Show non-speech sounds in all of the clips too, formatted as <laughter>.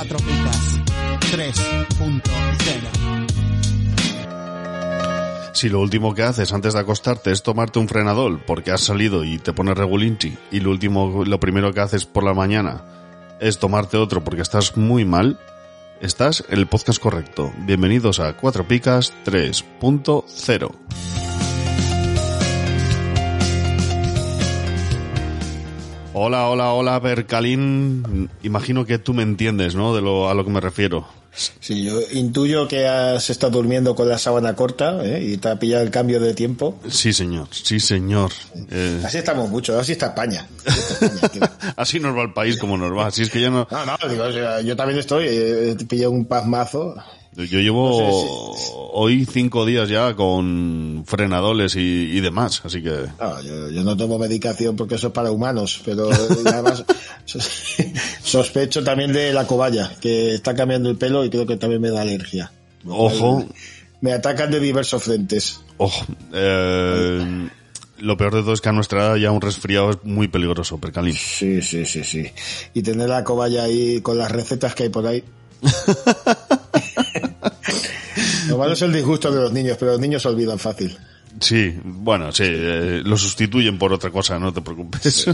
Cuatro picas. 3.0. Si lo último que haces antes de acostarte es tomarte un frenadol porque has salido y te pones regulinchi y lo último, lo primero que haces por la mañana es tomarte otro porque estás muy mal, estás en el podcast correcto. Bienvenidos a Cuatro Picas 3.0. Hola, hola, hola, Berkalín. Imagino que tú me entiendes, ¿no? De lo a lo que me refiero. Sí, yo intuyo que has estado durmiendo con la sábana corta ¿eh? y te ha pillado el cambio de tiempo. Sí, señor, sí, señor. Eh, Así estamos mucho, así está España. Así, está España, tío. así nos va el país como nos va. Así es que ya no. No, no, digo, yo también estoy, eh, te pillé un pasmazo. Yo llevo No sé hoy cinco días ya con frenadoles y, y demás, así que No, yo, yo no tomo medicación porque eso es para humanos, pero además <laughs> <laughs> sospecho también de la cobaya, que está cambiando el pelo y creo que también me da alergia. ojo, Me atacan de diversos frentes. ojo. eh, lo peor de todo es que a nuestra edad ya un resfriado es muy peligroso, Percalín. Sí, sí, sí, sí. Y tener la cobaya ahí con las recetas que hay por ahí. <laughs> Lo malo es el disgusto de los niños, pero los niños se olvidan fácil. Sí, bueno, sí, eh, lo sustituyen por otra cosa, no te preocupes.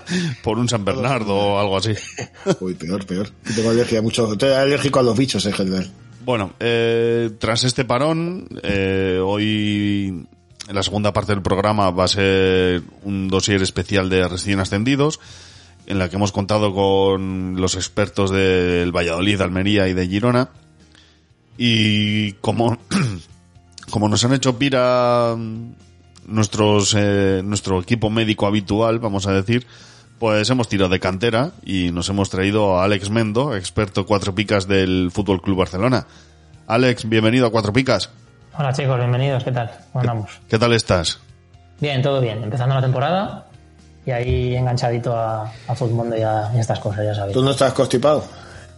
<laughs> por un San Bernardo o algo así. <laughs> Uy, peor, peor. Tengo alergia mucho. Estoy alérgico a los bichos en general. Bueno, eh, tras este parón, eh, hoy en la segunda parte del programa va a ser un dossier especial de recién ascendidos, en la que hemos contado con los expertos del Valladolid, Almería y de Girona. Y como, <clears throat> como nos han hecho pira nuestros, eh, nuestro equipo médico habitual, vamos a decir, pues hemos tirado de cantera y nos hemos traído a Alex Mendo, experto cuatro picas del Fútbol Club Barcelona. Alex, bienvenido a Cuatro Picas. Hola chicos, bienvenidos, ¿qué tal? ¿Cómo andamos? ¿Qué tal estás? Bien, todo bien, empezando la temporada y ahí enganchadito a, a Futmundo y a, y a estas cosas, ya sabéis. ¿Tú no estás constipado?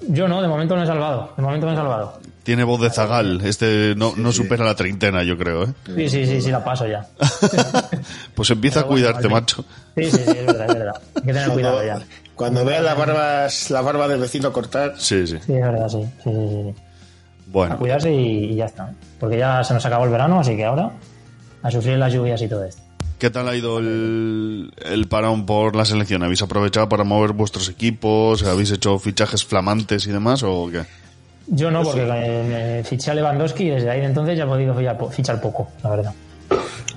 Yo no, de momento me he salvado, de momento me he salvado. Tiene voz de zagal. Este no, no supera la treintena, yo creo, ¿eh? Sí, sí, sí, sí, la paso ya. <laughs> Pues empieza a bueno, cuidarte, macho. Sí, sí, sí, es verdad, es verdad. Hay que tener cuidado ya. Cuando veas las barbas, las barbas del vecino cortar, Sí, sí. Sí, es verdad, sí. sí, sí, sí, sí. A Bueno, cuidarse y, y ya está. Porque ya se nos acabó el verano, así que ahora a sufrir las lluvias y todo esto. ¿qué tal ha ido el, el parón por la selección? ¿Habéis aprovechado para mover vuestros equipos? ¿Habéis hecho fichajes flamantes y demás o qué? Yo no, porque eh, me fiché a Lewandowski y desde ahí de entonces ya he podido fichar, po- fichar poco, la verdad.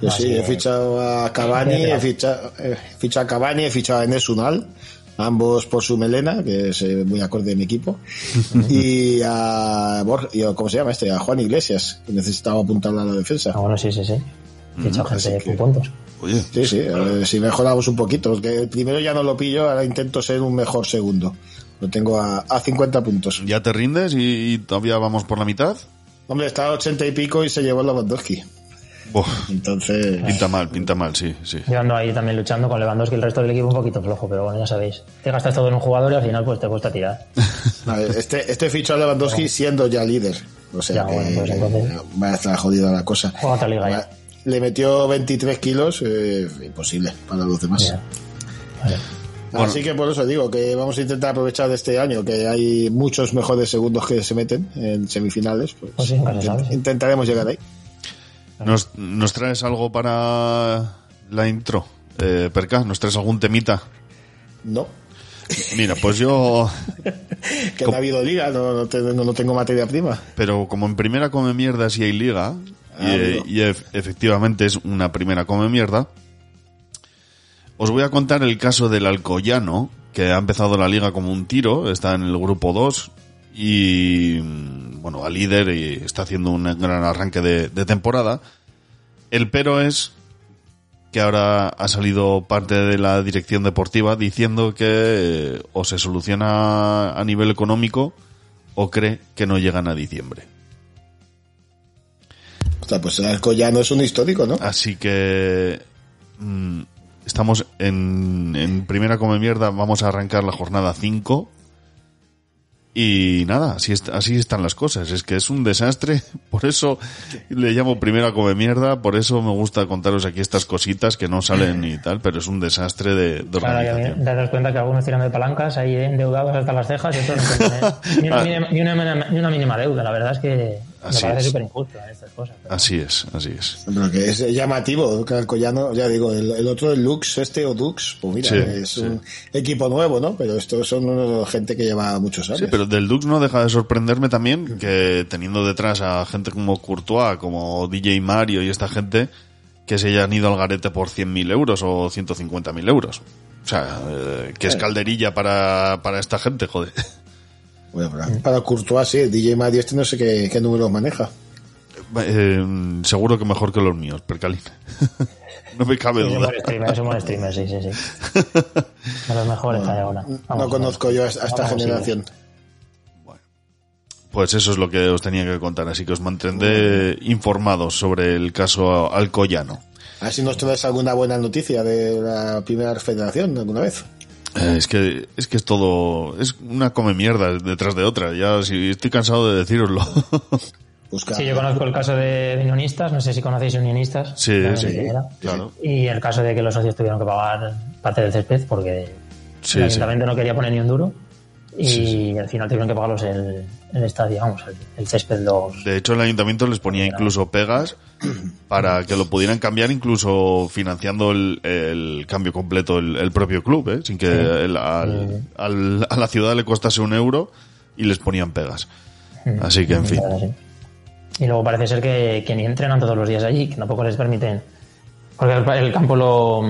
yo Así sí, he fichado a Cavani, he fichado, he fichado a Cavani, he fichado a Enes Unal, ambos por su melena, que es eh, muy acorde de mi equipo, <laughs> y a, y a- ¿cómo se llama este? A Juan Iglesias, que necesitaba apuntarle a la defensa. Ah, bueno, sí, sí, sí. He fichado así gente que- con puntos. Oye, Sí, sí, a ver si mejoramos un poquito, porque primero ya no lo pillo, ahora intento ser un mejor segundo. Lo tengo a, a 50 puntos. ¿ya te rindes y, y todavía vamos por la mitad? Hombre, está a 80 y pico y se llevó el Lewandowski. Uf, Entonces, pinta mal, pinta mal, sí, sí. Yo ando ahí también luchando con Lewandowski y el resto del equipo un poquito flojo, pero bueno, ya sabéis. Te gastas todo en un jugador y al final pues te cuesta tirar. <laughs> a ver, este, este fichó a Lewandowski siendo ya líder. O sea, Ya, que bueno, pues entonces- va a estar jodida la cosa. Juega otra liga ya. Va- Le metió 23 kilos, eh, imposible para los demás. Vale. Así que por eso digo que vamos a intentar aprovechar de este año, que hay muchos mejores segundos que se meten en semifinales. Pues, Pues sí, intent- sabe, sí. intentaremos llegar ahí. ¿Nos, nos traes algo para la intro? Eh, Perca, ¿nos traes algún temita? No, Mira, pues yo... <laughs> que no ha habido liga, no, no, te- no- tengo materia prima. Pero como en primera come mierda si hay liga, y, Ah, y ef- efectivamente es una primera come mierda, os voy a contar el caso del Alcoyano, que ha empezado la liga como un tiro, está en el grupo 2 y, mm, bueno, a líder y está haciendo un gran arranque de, de temporada. El pero es que ahora ha salido parte de la dirección deportiva diciendo que eh, o se soluciona a nivel económico o cree que no llegan a diciembre. O sea, pues el Alcoyano es un histórico, ¿no? Así que mm, estamos en, en primera come mierda, vamos a arrancar la jornada 5 y nada, así, est- así están las cosas. Es que es un desastre. <laughs> Por eso le llamo primera come mierda. Por eso me gusta contaros aquí estas cositas que no salen y tal. Pero es un desastre de, de Claro, organización. te das cuenta que algunos tiran de palancas ahí endeudados hasta las cejas y otros no tienen ni, una mínima, ni, una, ni una mínima deuda. La verdad es que Así me parece es. súper injusto ¿eh? estas cosas. pero- Así es, así es. Pero que es llamativo, que el Alcoyano, ya digo, el, el otro, el Lux, este o Dux, pues mira, Sí, es sí. un equipo nuevo, ¿no? Pero estos son gente que lleva muchos años. Sí, pero del Dux no deja de sorprenderme también que teniendo detrás a gente como Courtois, como DJ Mario y esta gente, que se hayan ido al garete por 100.000 euros o 150.000 euros. O sea, eh, que es calderilla para, para esta gente, joder. Bueno, para, para Courtois, sí, DJ Mario este no sé qué, qué números maneja. Eh, seguro que mejor que los míos, Percalín. <laughs> no me cabe duda. buen streamer, es un buen streamer, sí, sí, sí. De los mejores hay ahora. No conozco yo a, esta vamos, generación. Pues eso es lo que os tenía que contar, así que os mantendré informados sobre el caso Alcoyano. A ver si nos traes alguna buena noticia de la primera federación alguna vez. Eh, es que es que es todo es una come mierda detrás de otra. Ya si estoy cansado de deciroslo. Busca. <laughs> Sí, yo conozco el caso de Unionistas, no sé si conocéis Unionistas. Sí, también sí, claro. Y el caso de que los socios tuvieron que pagar parte del césped porque Sí, el sí. ayuntamiento no quería poner ni un duro y Sí, al final tuvieron que pagarlos el, el estadio, vamos, el, el césped los... De hecho, el ayuntamiento les ponía incluso pegas <clears throat> para que lo pudieran cambiar, incluso financiando el, el cambio completo el, el propio club, ¿eh? sin que el- al- al- a la ciudad le costase un euro y les ponían pegas. Así que, en fin. Y luego parece ser que, que ni entrenan todos los días allí, que tampoco les permiten. Porque el, el campo lo,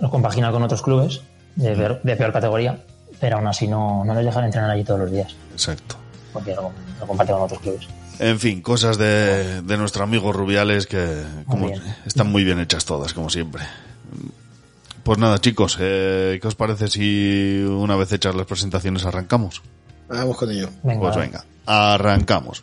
lo compagina con otros clubes de, peor- de peor categoría, pero aún así no, no les dejan entrenar allí todos los días, Exacto. porque lo, lo comparten con otros clubes. En fin, cosas de, de nuestro amigo Rubiales que como, están muy bien hechas todas, como siempre. Pues nada, chicos, eh, ¿qué os parece si una vez hechas las presentaciones arrancamos? Vamos con ello. Venga, Pues venga, arrancamos.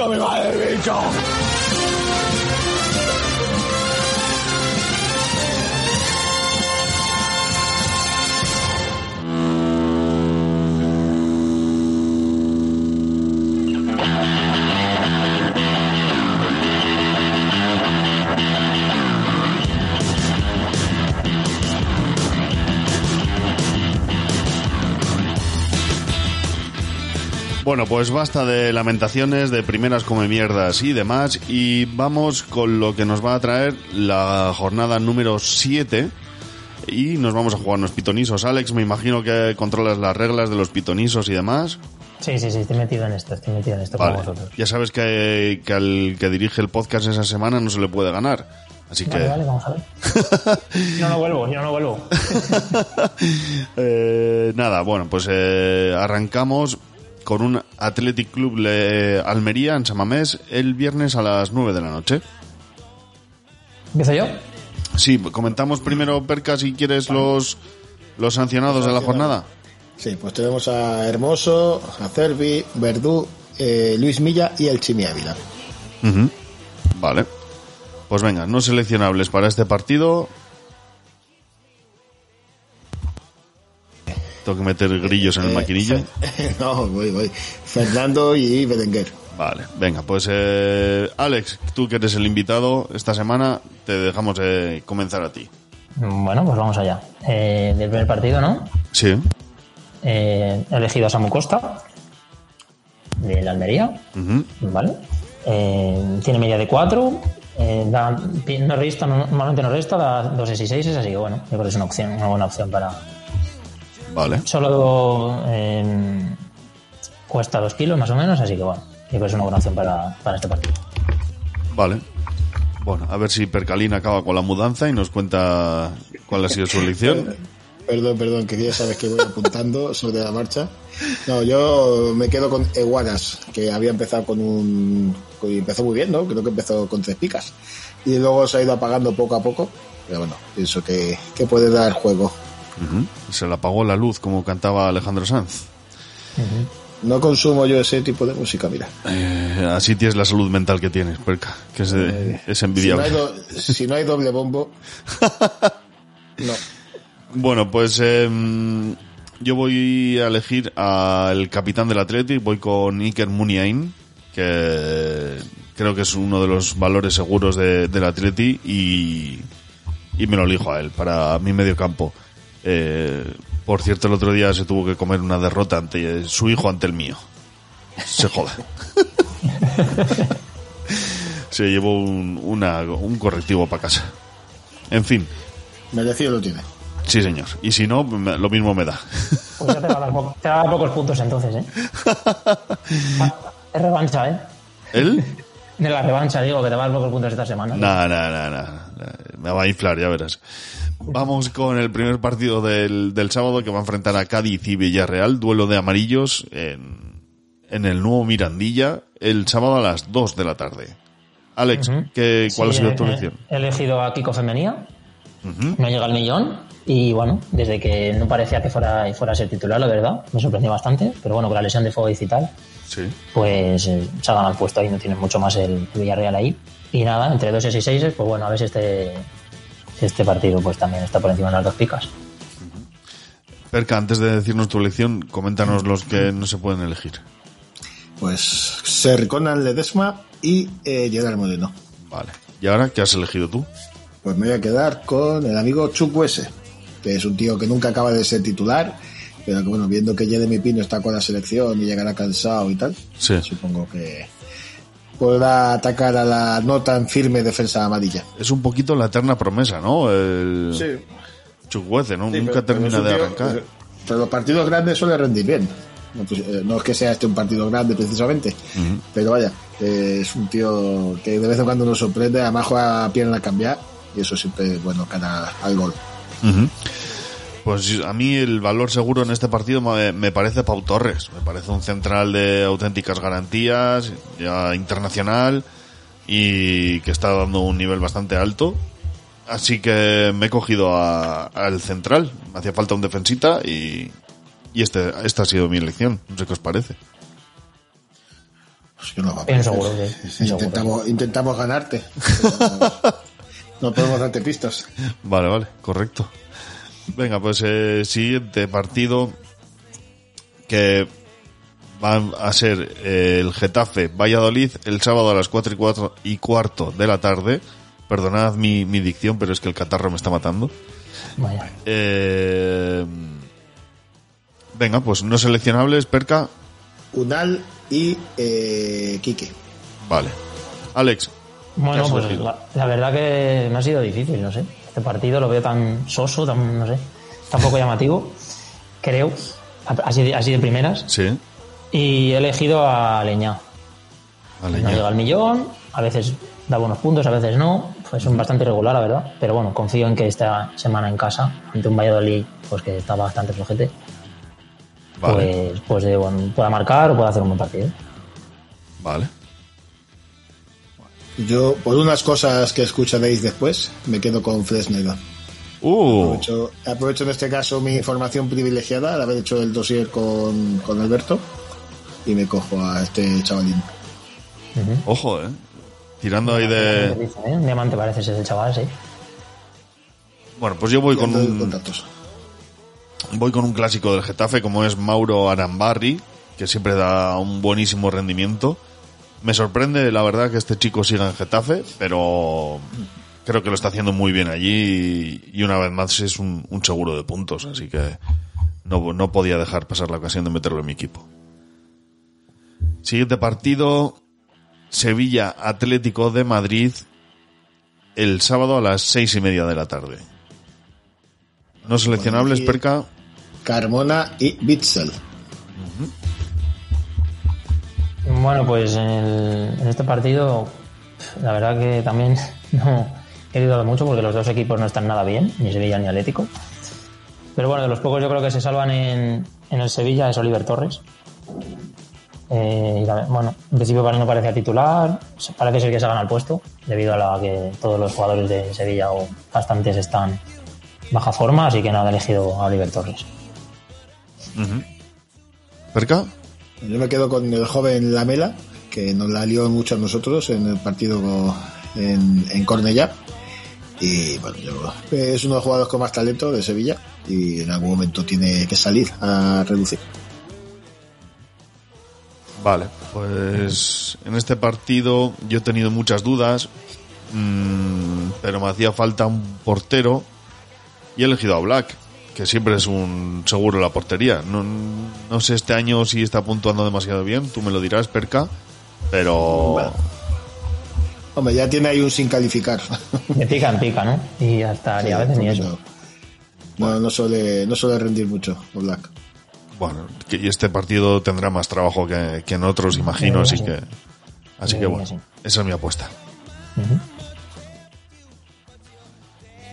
¡Me va el bicho! Bueno, pues basta de lamentaciones, de primeras come mierdas y demás, y vamos con lo que nos va a traer la jornada número 7. Y nos vamos a jugar unos pitonisos. Alex, me imagino que controlas las reglas de los pitonisos y demás. Sí, sí, sí, estoy metido en esto, estoy metido en esto Vale. con vosotros. Ya sabes que, que al que dirige el podcast esa semana no se le puede ganar. Así que... Vale, vale, vamos a ver. <laughs> yo no vuelvo, yo no vuelvo. <laughs> Eh, nada, bueno, pues eh, arrancamos con un Athletic Club Le- Almería en Samamés el viernes a las 9 de la noche. ¿Empiezo yo? Sí, comentamos primero, Perca, si quieres los, los sancionados de la jornada. Sí, pues tenemos a Hermoso, a Cervi, Verdú, eh, Luis Milla y el Chimi Ávila. Vale. Pues venga, no seleccionables para este partido. Tengo que meter grillos en el maquinillo. <laughs> no, voy, voy. Fernando y Berenguer. Vale, venga, pues eh, Alex, tú que eres el invitado esta semana, te dejamos eh, comenzar a ti. Bueno, pues vamos allá. Eh, del primer partido, ¿no? Sí. Eh, he elegido a Samu Costa, de la Almería. ¿vale? Eh, tiene media de 4, da, no resta, no- normalmente no resta, da 2 y 6, así que bueno, yo creo que es una opción, una buena opción para... Vale. Solo eh, cuesta 2 kilos más o menos, así que bueno, yo creo que es una buena opción para, para este partido. Vale. Bueno, a ver si Percalín acaba con la mudanza y nos cuenta cuál ha sido su elección. <laughs> Perdón, perdón, que ya sabes que voy apuntando sobre la marcha. No, yo me quedo con Eguanas, que había empezado con un. y empezó muy bien, ¿no? Creo que empezó con tres picas. Y luego se ha ido apagando poco a poco. Pero bueno, pienso que, que puede dar juego. Se le apagó la luz como cantaba Alejandro Sanz. No consumo yo ese tipo de música, mira. Eh, así tienes la salud mental que tienes, Perca, que es, de- es Si no, envidiable. hay do- si no hay doble bombo. <laughs> No. Bueno, pues em, yo voy a elegir al capitán del Athletic, voy con Iker Muniain, que creo que es uno de los valores seguros de- del Atleti y, y me lo elijo a él para mi medio campo. Eh, por cierto, el otro día se tuvo que comer una derrota ante su hijo ante el mío. Se joda. <laughs> se llevó un, una- un correctivo para casa. En fin, Merecido lo tiene. Sí, señor. Y si no, lo mismo me da. Pues ya te va a dar, po- te va a dar pocos puntos entonces, ¿eh? <laughs> Es revancha, ¿eh? ¿Él? De la revancha, digo, que te va a dar pocos puntos esta semana. Nah, nah, nah, nah. Me va a inflar, ya verás. Vamos con el primer partido del, del sábado que va a enfrentar a Cádiz y Villarreal. Duelo de amarillos en, en el nuevo Mirandilla el sábado a las 2 de la tarde. Alex, ¿qué, ¿cuál ha sido tu elección? He elegido a Kiko Femenía. No llega al millón. Y bueno, desde que no parecía que fuera, fuera a ser titular, la verdad, me sorprendió bastante. Pero bueno, con la lesión de Fogoiz y tal, Sí. pues eh, se ha ganado el puesto ahí, no tiene mucho más el Villarreal ahí. Y nada, entre 2 y 6, pues bueno, a ver si este, si este partido pues también está por encima de las dos picas. Perca, antes de decirnos tu elección, coméntanos los que no se pueden elegir. Pues Ser Conan Ledesma y eh, Gerard Moreno. Vale. ¿Y ahora qué has elegido tú? Pues me voy a quedar con el amigo Chuck Wesse, que es un tío que nunca acaba de ser titular, pero que bueno, viendo que Jeremy Pino está con la selección y llegará cansado y tal, Sí. supongo que podrá atacar a la no tan firme defensa amarilla. Es un poquito la eterna promesa, ¿no? El Chukwueze, ¿no? Sí, Nunca pero- termina de tío- arrancar. Pero, pero los partidos grandes suele rendir bien. No, pues, eh, no es que sea este un partido grande precisamente, pero vaya, eh, es un tío que de vez en cuando nos sorprende, además juega a pierna a cambiar y eso siempre es bueno cara al gol. Ujú. Pues a mí el valor seguro en este partido me, me parece Pau Torres. Me parece un central de auténticas garantías, ya internacional y que está dando un nivel bastante alto. Así que me he cogido a- al central. Me hacía falta un defensita y, y este, esta ha sido mi elección. No sé qué os parece. Pues yo no va a Bien seguro, seguro. intentamos, intentamos ganarte. <laughs> no podemos darte pistas. Vale, vale, correcto. Venga, pues eh, siguiente partido que va a ser eh, el Getafe Valladolid el sábado a las 4 y, cuatro y cuarto de la tarde. Perdonad mi, mi dicción, pero es que el catarro me está matando. Vaya. Eh, venga, pues no seleccionables, Perca. Unal y eh, Quique. Vale. Alex. Bueno, ¿Qué has pues la verdad que me ha sido difícil, no sé. Este partido lo veo tan soso, tan, no sé, tan poco llamativo, creo, así de, así de primeras. Sí. Y he elegido a Leña. Vale, No llega al millón, a veces da buenos puntos, a veces no. Pues es bastante irregular, la verdad. Pero bueno, confío en que esta semana en casa, ante un Valladolid pues que está bastante flojete, Vale. pues, pues de buen- pueda marcar o pueda hacer un buen partido. Vale. Yo, por unas cosas que escucharéis después, me quedo con Fresneda. Uh, Aprovecho, aprovecho en este caso mi formación privilegiada al haber hecho el dossier con, con Alberto y me cojo a este chavalín. ojo, eh. Tirando ahí de... ¿eh? Un diamante parece ser el chaval, sí. Bueno, pues yo voy con un... contactos. Voy con un clásico del Getafe como es Mauro Arambarri, que siempre da un buenísimo rendimiento. Me sorprende, la verdad, que este chico siga en Getafe, pero creo que lo está haciendo muy bien allí y, y una vez más es un, un seguro de puntos, así que no, no podía dejar pasar la ocasión de meterlo en mi equipo. Siguiente partido, Sevilla Atlético de Madrid, el sábado a las seis y media de la tarde. No seleccionables, Perca. Carmona y Bitzel. Bueno, pues en, el- en este partido, la verdad que también <laughs> no he dudado mucho porque los dos equipos no están nada bien, ni Sevilla ni Atlético. Pero bueno, de los pocos yo creo que se salvan en, el Sevilla es Oliver Torres. Eh, bueno, en principio para no parecía titular, parece que se gana el puesto, debido a la que todos los jugadores de Sevilla o bastantes están baja forma, así que nada, he elegido a Oliver Torres. ¿Perca? Yo me quedo con el joven Lamela, que nos la lió mucho a nosotros en el partido en, en Cornellá. Y bueno, yo- es uno de los jugadores con más talento de Sevilla y en algún momento tiene que salir a reducir. Vale, pues en este partido yo he tenido muchas dudas, mm, pero me hacía falta un portero y he elegido a Black, que siempre es un seguro la portería. No, no sé este año si está puntuando demasiado bien, tú me lo dirás, Perca, pero Bueno. Hombre, ya tiene ahí un sin calificar. <laughs> De pica en pica, ¿no? Y hasta y a veces ni eso. No, no suele, no suele rendir mucho Black. bueno, que- y este partido tendrá más trabajo que, que en otros, imagino, Sí, así sí. que así Sí, que bueno, sí. esa es mi apuesta.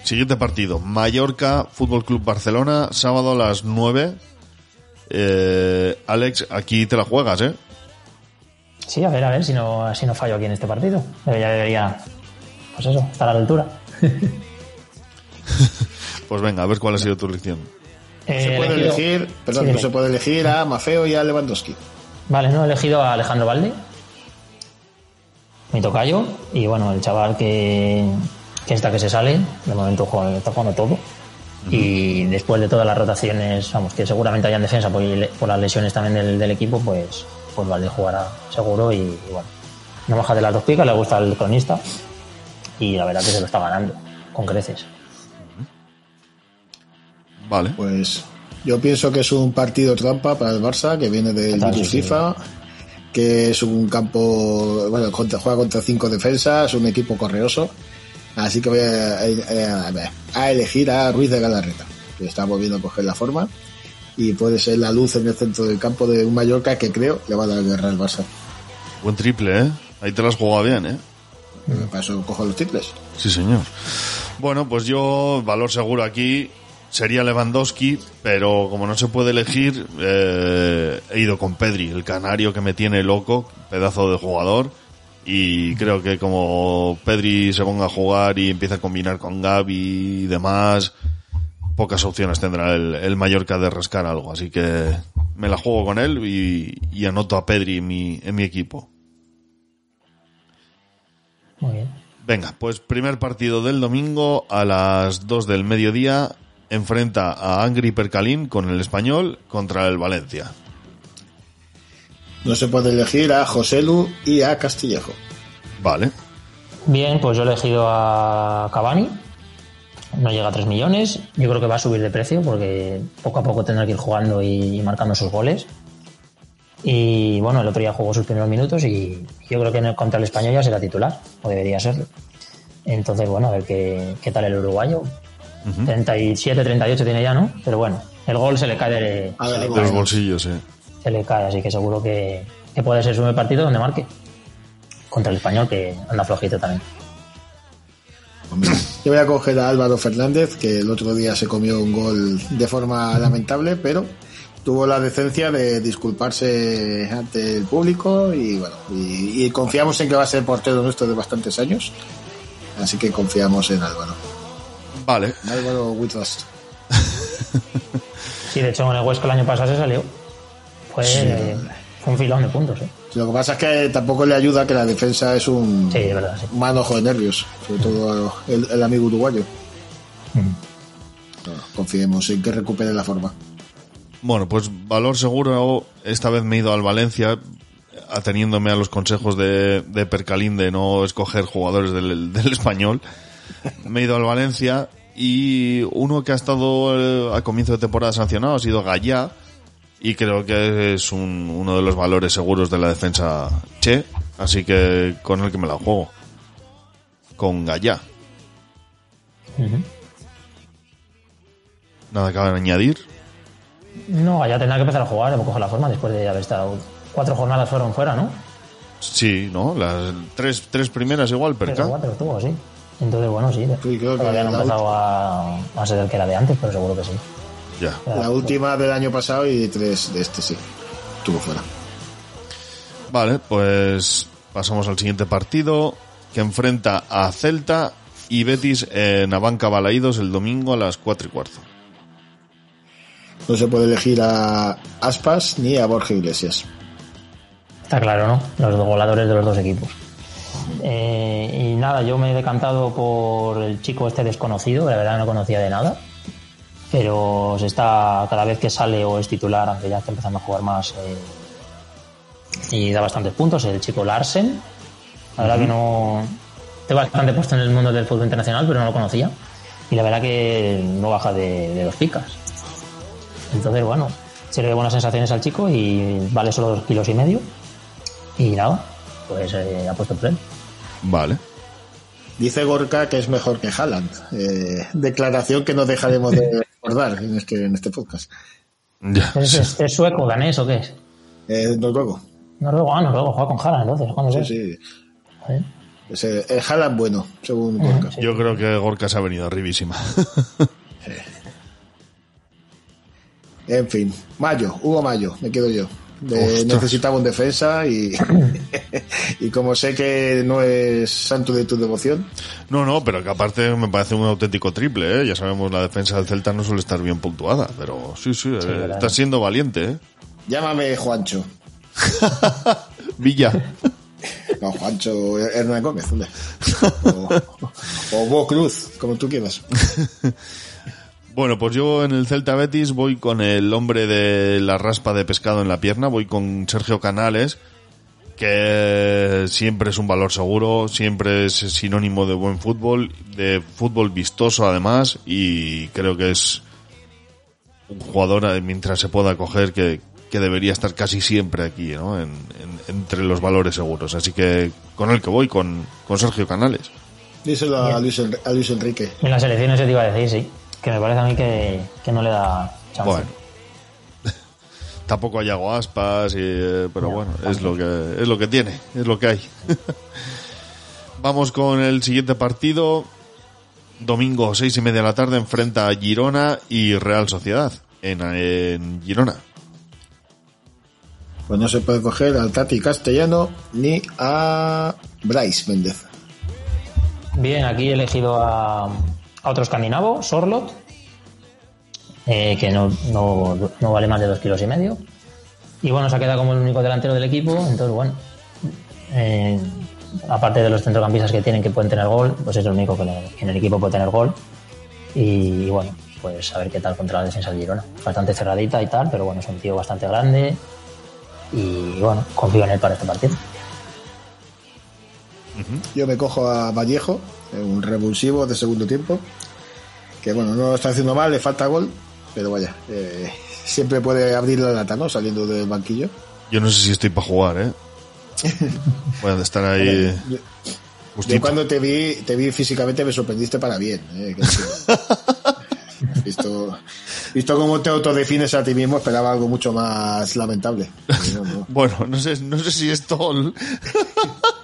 Siguiente partido, Mallorca, Fútbol Club Barcelona, sábado a las 9. Eh, Alex, aquí te la juegas, ¿eh? Sí, a ver, a ver si no, si no fallo aquí en este partido. Ya debería, pues eso, estar a la altura. <laughs> Pues venga, a ver cuál ha sido tu elección. Eh, Se puede elegido- elegir, perdón, Sí, no se puede elegir a Mafeo y a Lewandowski. Vale, no, he elegido a Alejandro Valde, mi tocayo, y bueno, el chaval que, que está que se sale, de momento juega- está jugando todo. Y después de todas las rotaciones, vamos, que seguramente haya en defensa por, por las lesiones también del, del equipo, pues, pues Valde jugará seguro y, y bueno, no baja de las dos picas, le gusta el cronista y la verdad que se lo está ganando, con creces. Vale. Pues yo pienso que es un partido trampa para el Barça, que viene del sí, sí. FIFA, que es un campo, bueno, contra- juega contra cinco defensas, un equipo correoso. Así que voy a, a- a elegir a Ruiz de Galarreta, que está volviendo a coger la forma. Y puede ser la luz en el centro del campo de un Mallorca que creo le va a dar guerra al Barça. Buen triple, ¿eh? Ahí te las jugado bien, ¿eh? Para eso cojo los triples. Sí, señor. Bueno, pues yo, valor seguro aquí sería Lewandowski, pero como no se puede elegir, eh, he ido con Pedri, el canario que me tiene loco, pedazo de jugador. Y creo que como Pedri se ponga a jugar y empieza a combinar con Gaby y demás, pocas opciones tendrá el, el Mallorca de rascar algo. Así que me la juego con él y, y anoto a Pedri en mi, en mi equipo. Muy bien. Venga, pues primer partido del domingo a las 2 del mediodía enfrenta a Angry Percalín con el español contra el Valencia. No se puede elegir a Joselu y a Castillejo. Vale. Bien, pues yo he elegido a Cavani. No llega a 3 millones. Yo creo que va a subir de precio porque poco a poco tendrá que ir jugando y marcando sus goles. Y bueno, el otro día jugó sus primeros minutos y yo creo que en el- contra el español ya será titular, o debería serlo. Entonces, bueno, a ver qué, qué tal el uruguayo. 37, 38 tiene ya, ¿no? Pero bueno, el gol se le cae de, A se ver, le De cae, los bolsillos, eh. Se le cae, así que seguro que, que puede ser su primer partido donde marque. Contra el español, que anda flojito también. Yo voy a coger a Álvaro Fernández, que el otro día se comió un gol de forma lamentable, pero tuvo la decencia de disculparse ante el público y bueno, y, y confiamos en que va a ser portero nuestro de bastantes años. Así que confiamos en Álvaro. Vale. Álvaro we trust. Sí, de hecho en el Huesca el año pasado se salió. Fue, fue un filón de puntos, ¿eh? Lo que pasa es que tampoco le ayuda que la defensa es un, Sí, es verdad, sí. un manojo de nervios, sobre todo el, el amigo uruguayo. Mm. Confiemos en que recupere la forma. Bueno, pues valor seguro, esta vez me he ido al Valencia. ateniéndome a los consejos de, de Percalín de no escoger jugadores del, del español, me he ido al Valencia y uno que ha estado eh, a comienzo de temporada sancionado ha sido Gallá y creo que es un- uno de los valores seguros de la defensa Che, así que con el que me la juego. Con Gallá. Ujú. Nada que añadir. No, ya tendrá que empezar a jugar, a coger la forma después de haber estado. Cuatro jornadas fueron fuera, ¿no? Sí, ¿no? Las tres, tres primeras igual, Tres o Perca. cuatro estuvo, sí. Entonces, bueno, sí. Sí, creo que Todavía no ha la empezado a, a ser el que era de antes, pero seguro que sí. Ya. La última del año pasado y tres de este, sí. Estuvo fuera. Vale, pues pasamos al siguiente partido que enfrenta a Celta y Betis en Abanca Balaídos el domingo a las 4 y cuarto. No se puede elegir a Aspas ni a Borja Iglesias. Está claro, ¿no? Los dos voladores de los dos equipos. Eh, y nada, yo me he decantado por el chico este desconocido, la verdad no conocía de nada. Pero se está, cada vez que sale o es titular, aunque ya está empezando a jugar más, eh, y da bastantes puntos, el chico Larsen. La verdad que no. Estoy bastante puesto en el mundo del fútbol internacional, pero no lo conocía. Y la verdad que no baja de, de dos picas. Entonces, bueno, se le ve buenas sensaciones al chico y vale solo dos kilos y medio. Y nada, pues eh, ha puesto por él. Vale. Dice Gorka que es mejor que Haaland. Eh, declaración que no dejaremos de <laughs> recordar en este, en este podcast. Ya. ¿Es, es- es sueco, danés o qué es? Eh, noruego. Noruego, ah, Noruego, juega con Haaland entonces. ¿cuándo Sí, es? sí. Joder. Es el, el Haaland bueno, según Gorka. Yo creo que Gorka se ha venido arribísima. En fin, Mayo, Hugo Mayo, me quedo yo. De- necesitaba un defensa y, <laughs> <laughs> y como sé que no es santo de tu devoción, No, no, pero que aparte me parece un auténtico triple, ¿eh? Ya sabemos, la defensa del Celta no suele estar bien puntuada, pero sí, sí, eh, verdad. está siendo valiente, ¿eh? llámame Juancho. <laughs> Villa. No, Juancho Hernán Gómez. O, o Bo Cruz, como tú quieras. Bueno, pues yo en el Celta Betis voy con el hombre de la raspa de pescado en la pierna, voy con Sergio Canales, que siempre es un valor seguro, siempre es sinónimo de buen fútbol, de fútbol vistoso además, y creo que es un jugador, eh, mientras se pueda coger, que, que debería estar casi siempre aquí, ¿no? En- en- entre los valores seguros. Así que con el que voy, con, con Sergio Canales. Díselo a Luis, a Luis Enrique. En las elecciones se te iba a decir, sí. Que me parece a mí que, que no le da chance. Bueno. <laughs> Tampoco hay Yago aspas, y, eh, pero bueno, es lo que es lo que tiene, es lo que hay. <laughs> Vamos con el siguiente partido. Domingo, seis y media de la tarde, enfrenta a Girona y Real Sociedad en, en Girona. Pues no se puede coger al Tati Castellano ni a Bryce Méndez. Bien, aquí he elegido a, a otro escandinavo, Sorlot, eh, que no, no, no vale más de dos kilos y medio. Y bueno, se ha quedado como el único delantero del equipo, entonces bueno, eh, aparte de los centrocampistas que tienen que pueden tener gol, pues es el único que, en el equipo puede tener gol. Y, y bueno, pues a ver qué tal contra la defensa del Girona. Bastante cerradita y tal, pero bueno, es un tío bastante grande. Y bueno, confío en él para este partido. Yo me cojo a Vallejo, eh, un revulsivo de segundo tiempo, que bueno, no lo está haciendo mal, le falta gol, pero vaya, eh, <laughs> siempre puede abrir la lata, ¿no? Saliendo del banquillo. Yo no sé si estoy para jugar, ¿eh? <laughs> A estar ahí Yo, cuando te vi, te vi físicamente me sorprendiste para bien. eh, <laughs> visto, visto cómo te autodefines a ti mismo, esperaba algo mucho más lamentable. No, no. Bueno, no sé, no sé si esto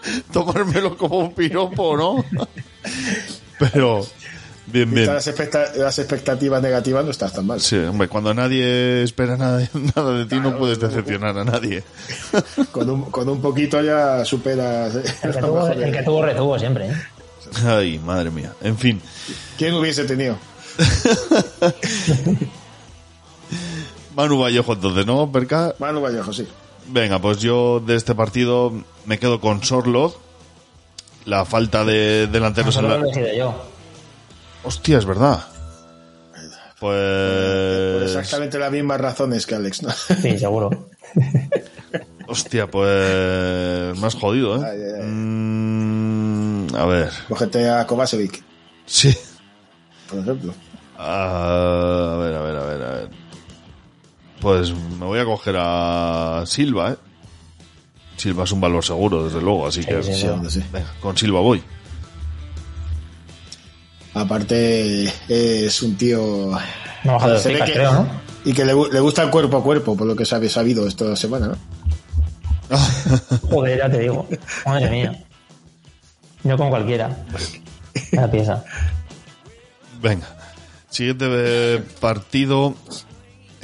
<laughs> tomármelo como un piropo, ¿no? <laughs> Pero bien, bien. Las, expecta- las expectativas negativas no estás tan mal. Sí, hombre, cuando nadie espera nada, <laughs> nada de ti no puedes decepcionar a nadie. Con un, con un poquito ya superas. eh, El que lo tuvo, de- el que tuvo retuvo siempre. ¿eh? Ay, madre mía. En fin, ¿Quién hubiese tenido? Manu Vallejo entonces, ¿no, Perca? Manu Vallejo, sí. Venga, pues yo de este partido me quedo con Sorloth. La falta de delanteros en lo he la... elegido yo. Hostia, es verdad. Por Pues... exactamente las mismas razones que Alex, ¿no? Sí, seguro. <laughs> Hostia, pues más jodido, ¿eh? Ay, ay, ay. Mm, a ver, Cógete a Kovacevic, sí. por ejemplo. Ah, a ver, a ver, a ver, a ver. Pues me voy a coger a Silva, ¿eh? Silva es un valor seguro, desde luego, así que sí, Sí, hombre, sí. venga, con Silva voy. Aparte, es un tío. No ha bajado de Se ve picas, que- creo, ¿no? Y que le, gu- le gusta el cuerpo a cuerpo, por lo que se había sabido esta semana, ¿no? <laughs> Joder, ya te digo. Madre mía. No con cualquiera. La pieza. Venga. Siguiente eh, partido.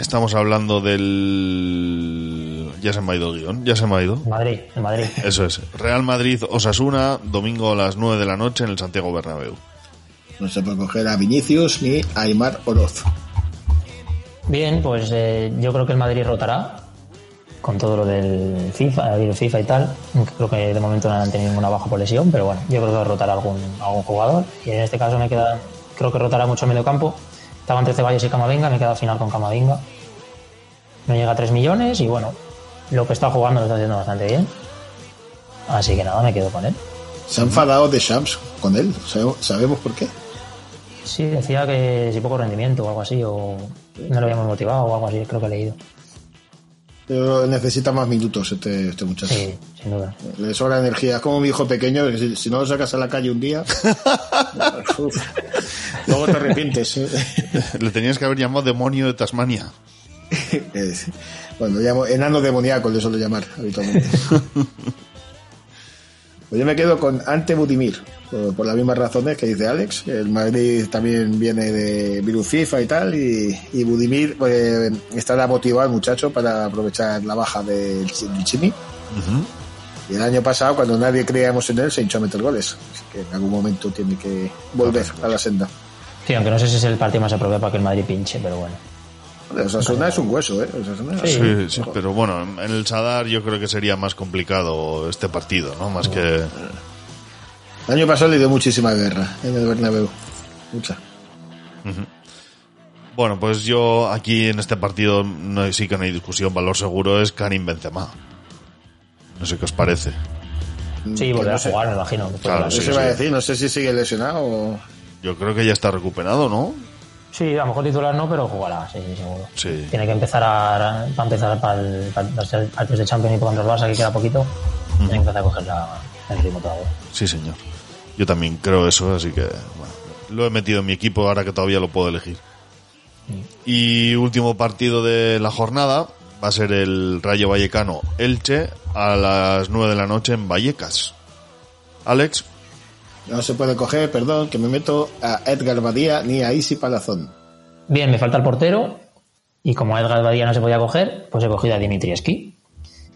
Estamos hablando del. Ya se me ha ido el guion, ya se me ha ido. En Madrid, en Madrid. Eso es. Real Madrid Osasuna, domingo a las 9 de la noche en el Santiago Bernabéu. No se puede coger a Vinicius ni a Aymar Oroz. Bien, pues eh, yo creo que el Madrid rotará con todo lo del FIFA, el FIFA y tal. Creo que de momento no han tenido ninguna baja por lesión, pero bueno, yo creo que rotará algún, algún jugador. Y en este caso me queda, creo que rotará mucho el medio campo. Estaba entre Ceballos y Camavinga, me queda al final con Camavinga. No llega a 3 millones y bueno, lo que está jugando lo está haciendo bastante bien. Así que nada, me quedo con él. Se ha enfadado de Shams con él. ¿Sabe- ¿Sabemos por qué? Sí, decía que si poco rendimiento o algo así, o no lo habíamos motivado o algo así, creo que he leído. Pero necesita más minutos este, este muchacho. Sí, sin duda. Le sobra energía. Es como mi hijo pequeño, que si, si no lo sacas a la calle un día, <laughs> luego te arrepientes. <laughs> Le tenías que haber llamado demonio de Tasmania. Bueno, lo llamo enano demoníaco, le suelo llamar habitualmente. <laughs> Pues yo me quedo con Ante Budimir, por, por las mismas razones que dice Alex. El Madrid también viene de virus FIFA y tal, y, y Budimir pues, estará motivado el muchacho para aprovechar la baja del, del Chimi. Y el año pasado, cuando nadie creíamos en él, se hinchó a meter goles. Así que en algún momento tiene que volver a la senda. Sí, aunque no sé si es el partido más apropiado para que el Madrid pinche, pero bueno. O sea, Osasuna es un hueso, ¿eh? Osasuna es- Sí, sí, pero bueno, en el Sadar yo creo que sería más complicado este partido, ¿no? Más que... El año pasado le dio muchísima guerra en el Bernabéu. Mucha. Bueno, pues yo aquí en este partido no, sí que no hay discusión, valor seguro es Karim Benzema. No sé qué os parece. Sí, volverá no a sé. jugar, me imagino. Claro, Eso sí, iba a decir, no sé si sigue lesionado o... Yo creo que ya está recuperado, ¿no? Sí, a lo mejor titular no, pero jugará, sí, sí, seguro. Sí. Tiene que empezar a, empezar para, el, para partidos de Champions y contra el Barça, que queda poquito. Tiene que empezar a coger la, el ritmo todavía. Sí, señor. Yo también creo eso, así que bueno, lo he metido en mi equipo ahora que todavía lo puedo elegir. Y último partido de la jornada va a ser el Rayo Vallecano Elche a las 9 de la noche en Vallecas. Alex, No se puede coger, perdón, que me meto a Edgar Badía ni a Isi Palazón. Bien, me falta el portero. Y como Edgar Badía no se podía coger, pues he cogido a Dimitrievski,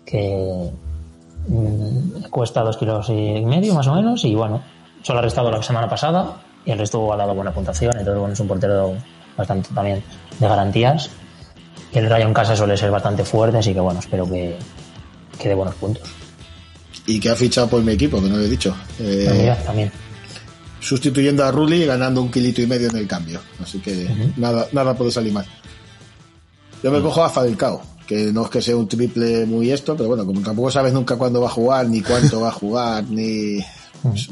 que mm, cuesta dos kilos y medio más o menos. Y bueno, solo ha restado la semana pasada y el resto ha dado buena puntuación. Entonces, bueno, es un portero bastante también de garantías. El Rayo en casa suele ser bastante fuerte, así que bueno, espero que, que dé buenos puntos. Y que ha fichado por mi equipo, que no lo he dicho. Eh, mira, también. sustituyendo a Rulli y ganando un kilito y medio en el cambio. Así que nada, nada puede salir mal. Yo me cojo a Falcao, que no es que sea un triple muy esto, pero bueno, como tampoco sabes nunca cuándo va a jugar, ni cuánto va a jugar, <laughs> ni pues,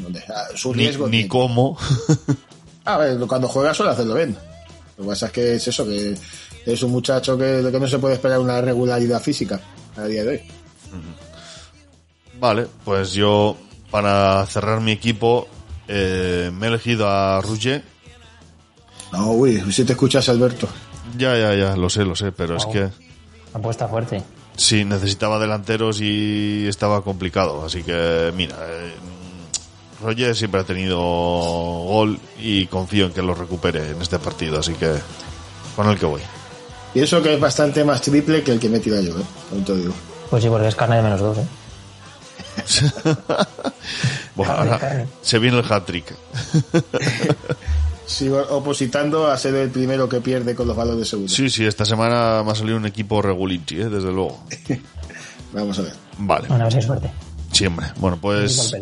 su ni, riesgo. ni cómo. <laughs> A ver, cuando juega suele hacerlo bien. Lo que pasa es que es eso, que es un muchacho que, que no se puede esperar una regularidad física a día de hoy. Vale, pues yo para cerrar mi equipo eh, me he elegido a Rouget. No, uy, si te escuchas, Alberto. Ya, ya, ya, lo sé, lo sé, pero es que Apuesta fuerte. sí, necesitaba delanteros y estaba complicado. Así que, mira, eh, Roger siempre ha tenido gol y confío en que lo recupere en este partido. Así que, con el que voy. Pienso que es bastante más triple que el que me tira yo, ¿eh? Te digo. Pues sí, porque es carne de menos dos, ¿eh? <laughs> Bueno, ahora carne. se viene el hat-trick. <laughs> Sigo opositando a ser el primero que pierde con los valores seguros. Sí, sí, esta semana me ha salido un equipo regulinchi, ¿eh? desde luego. <laughs> Vamos a ver. Vale, Bueno, a ver si hay suerte. siempre. Bueno, pues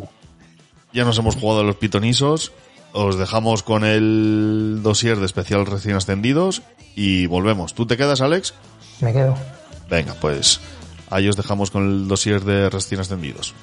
ya nos hemos jugado a los pitonisos. Os dejamos con el dossier de especial recién ascendidos y volvemos. ¿Tú te quedas, Alex? Me quedo. Venga, pues Ahí os dejamos con el dossier de recién ascendidos.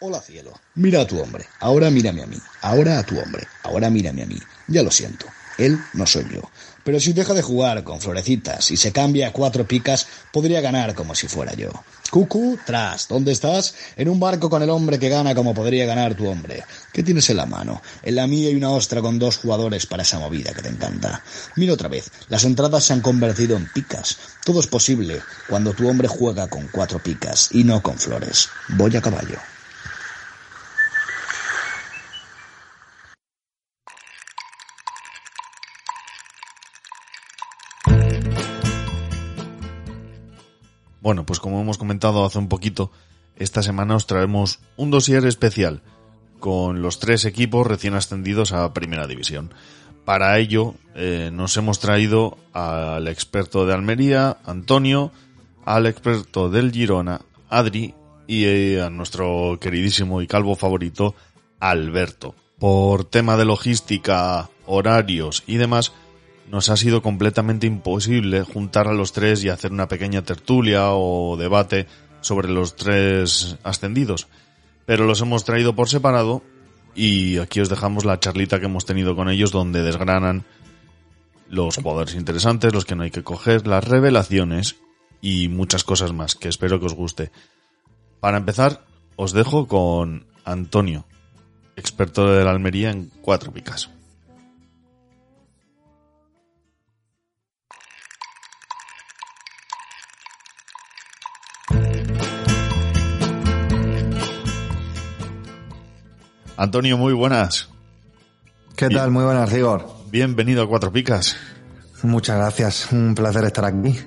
Hola cielo, mira a tu hombre, ahora mírame a mí, ahora a tu hombre, ahora mírame a mí. Ya lo siento, él no soy yo. Pero si deja de jugar con florecitas y se cambia a cuatro picas, podría ganar como si fuera yo. Cucu, tras, ¿dónde estás? En un barco con el hombre que gana como podría ganar tu hombre. ¿Qué tienes en la mano? En la mía hay una ostra con dos jugadores para esa movida que te encanta. Mira otra vez, las entradas se han convertido en picas. Todo es posible cuando tu hombre juega con cuatro picas y no con flores. Voy a caballo. Bueno, pues como hemos comentado hace un poquito, esta semana os traemos un dossier especial con los tres equipos recién ascendidos a Primera División. Para ello eh, nos hemos traído al experto de Almería, Antonio, al experto del Girona, Adri, y eh, a nuestro queridísimo y calvo favorito, Alberto. Por tema de logística, horarios y demás, nos ha sido completamente imposible juntar a los tres y hacer una pequeña tertulia o debate sobre los tres ascendidos. Pero los hemos traído por separado y aquí os dejamos la charlita que hemos tenido con ellos donde desgranan los jugadores interesantes, los que no hay que coger, las revelaciones y muchas cosas más que espero que os guste. Para empezar, os dejo con Antonio, experto de la Almería en cuatro picas. Antonio, muy buenas. ¿Qué tal? Muy buenas, Rigor. Bienvenido a Cuatro Picas. Muchas gracias, un placer estar aquí.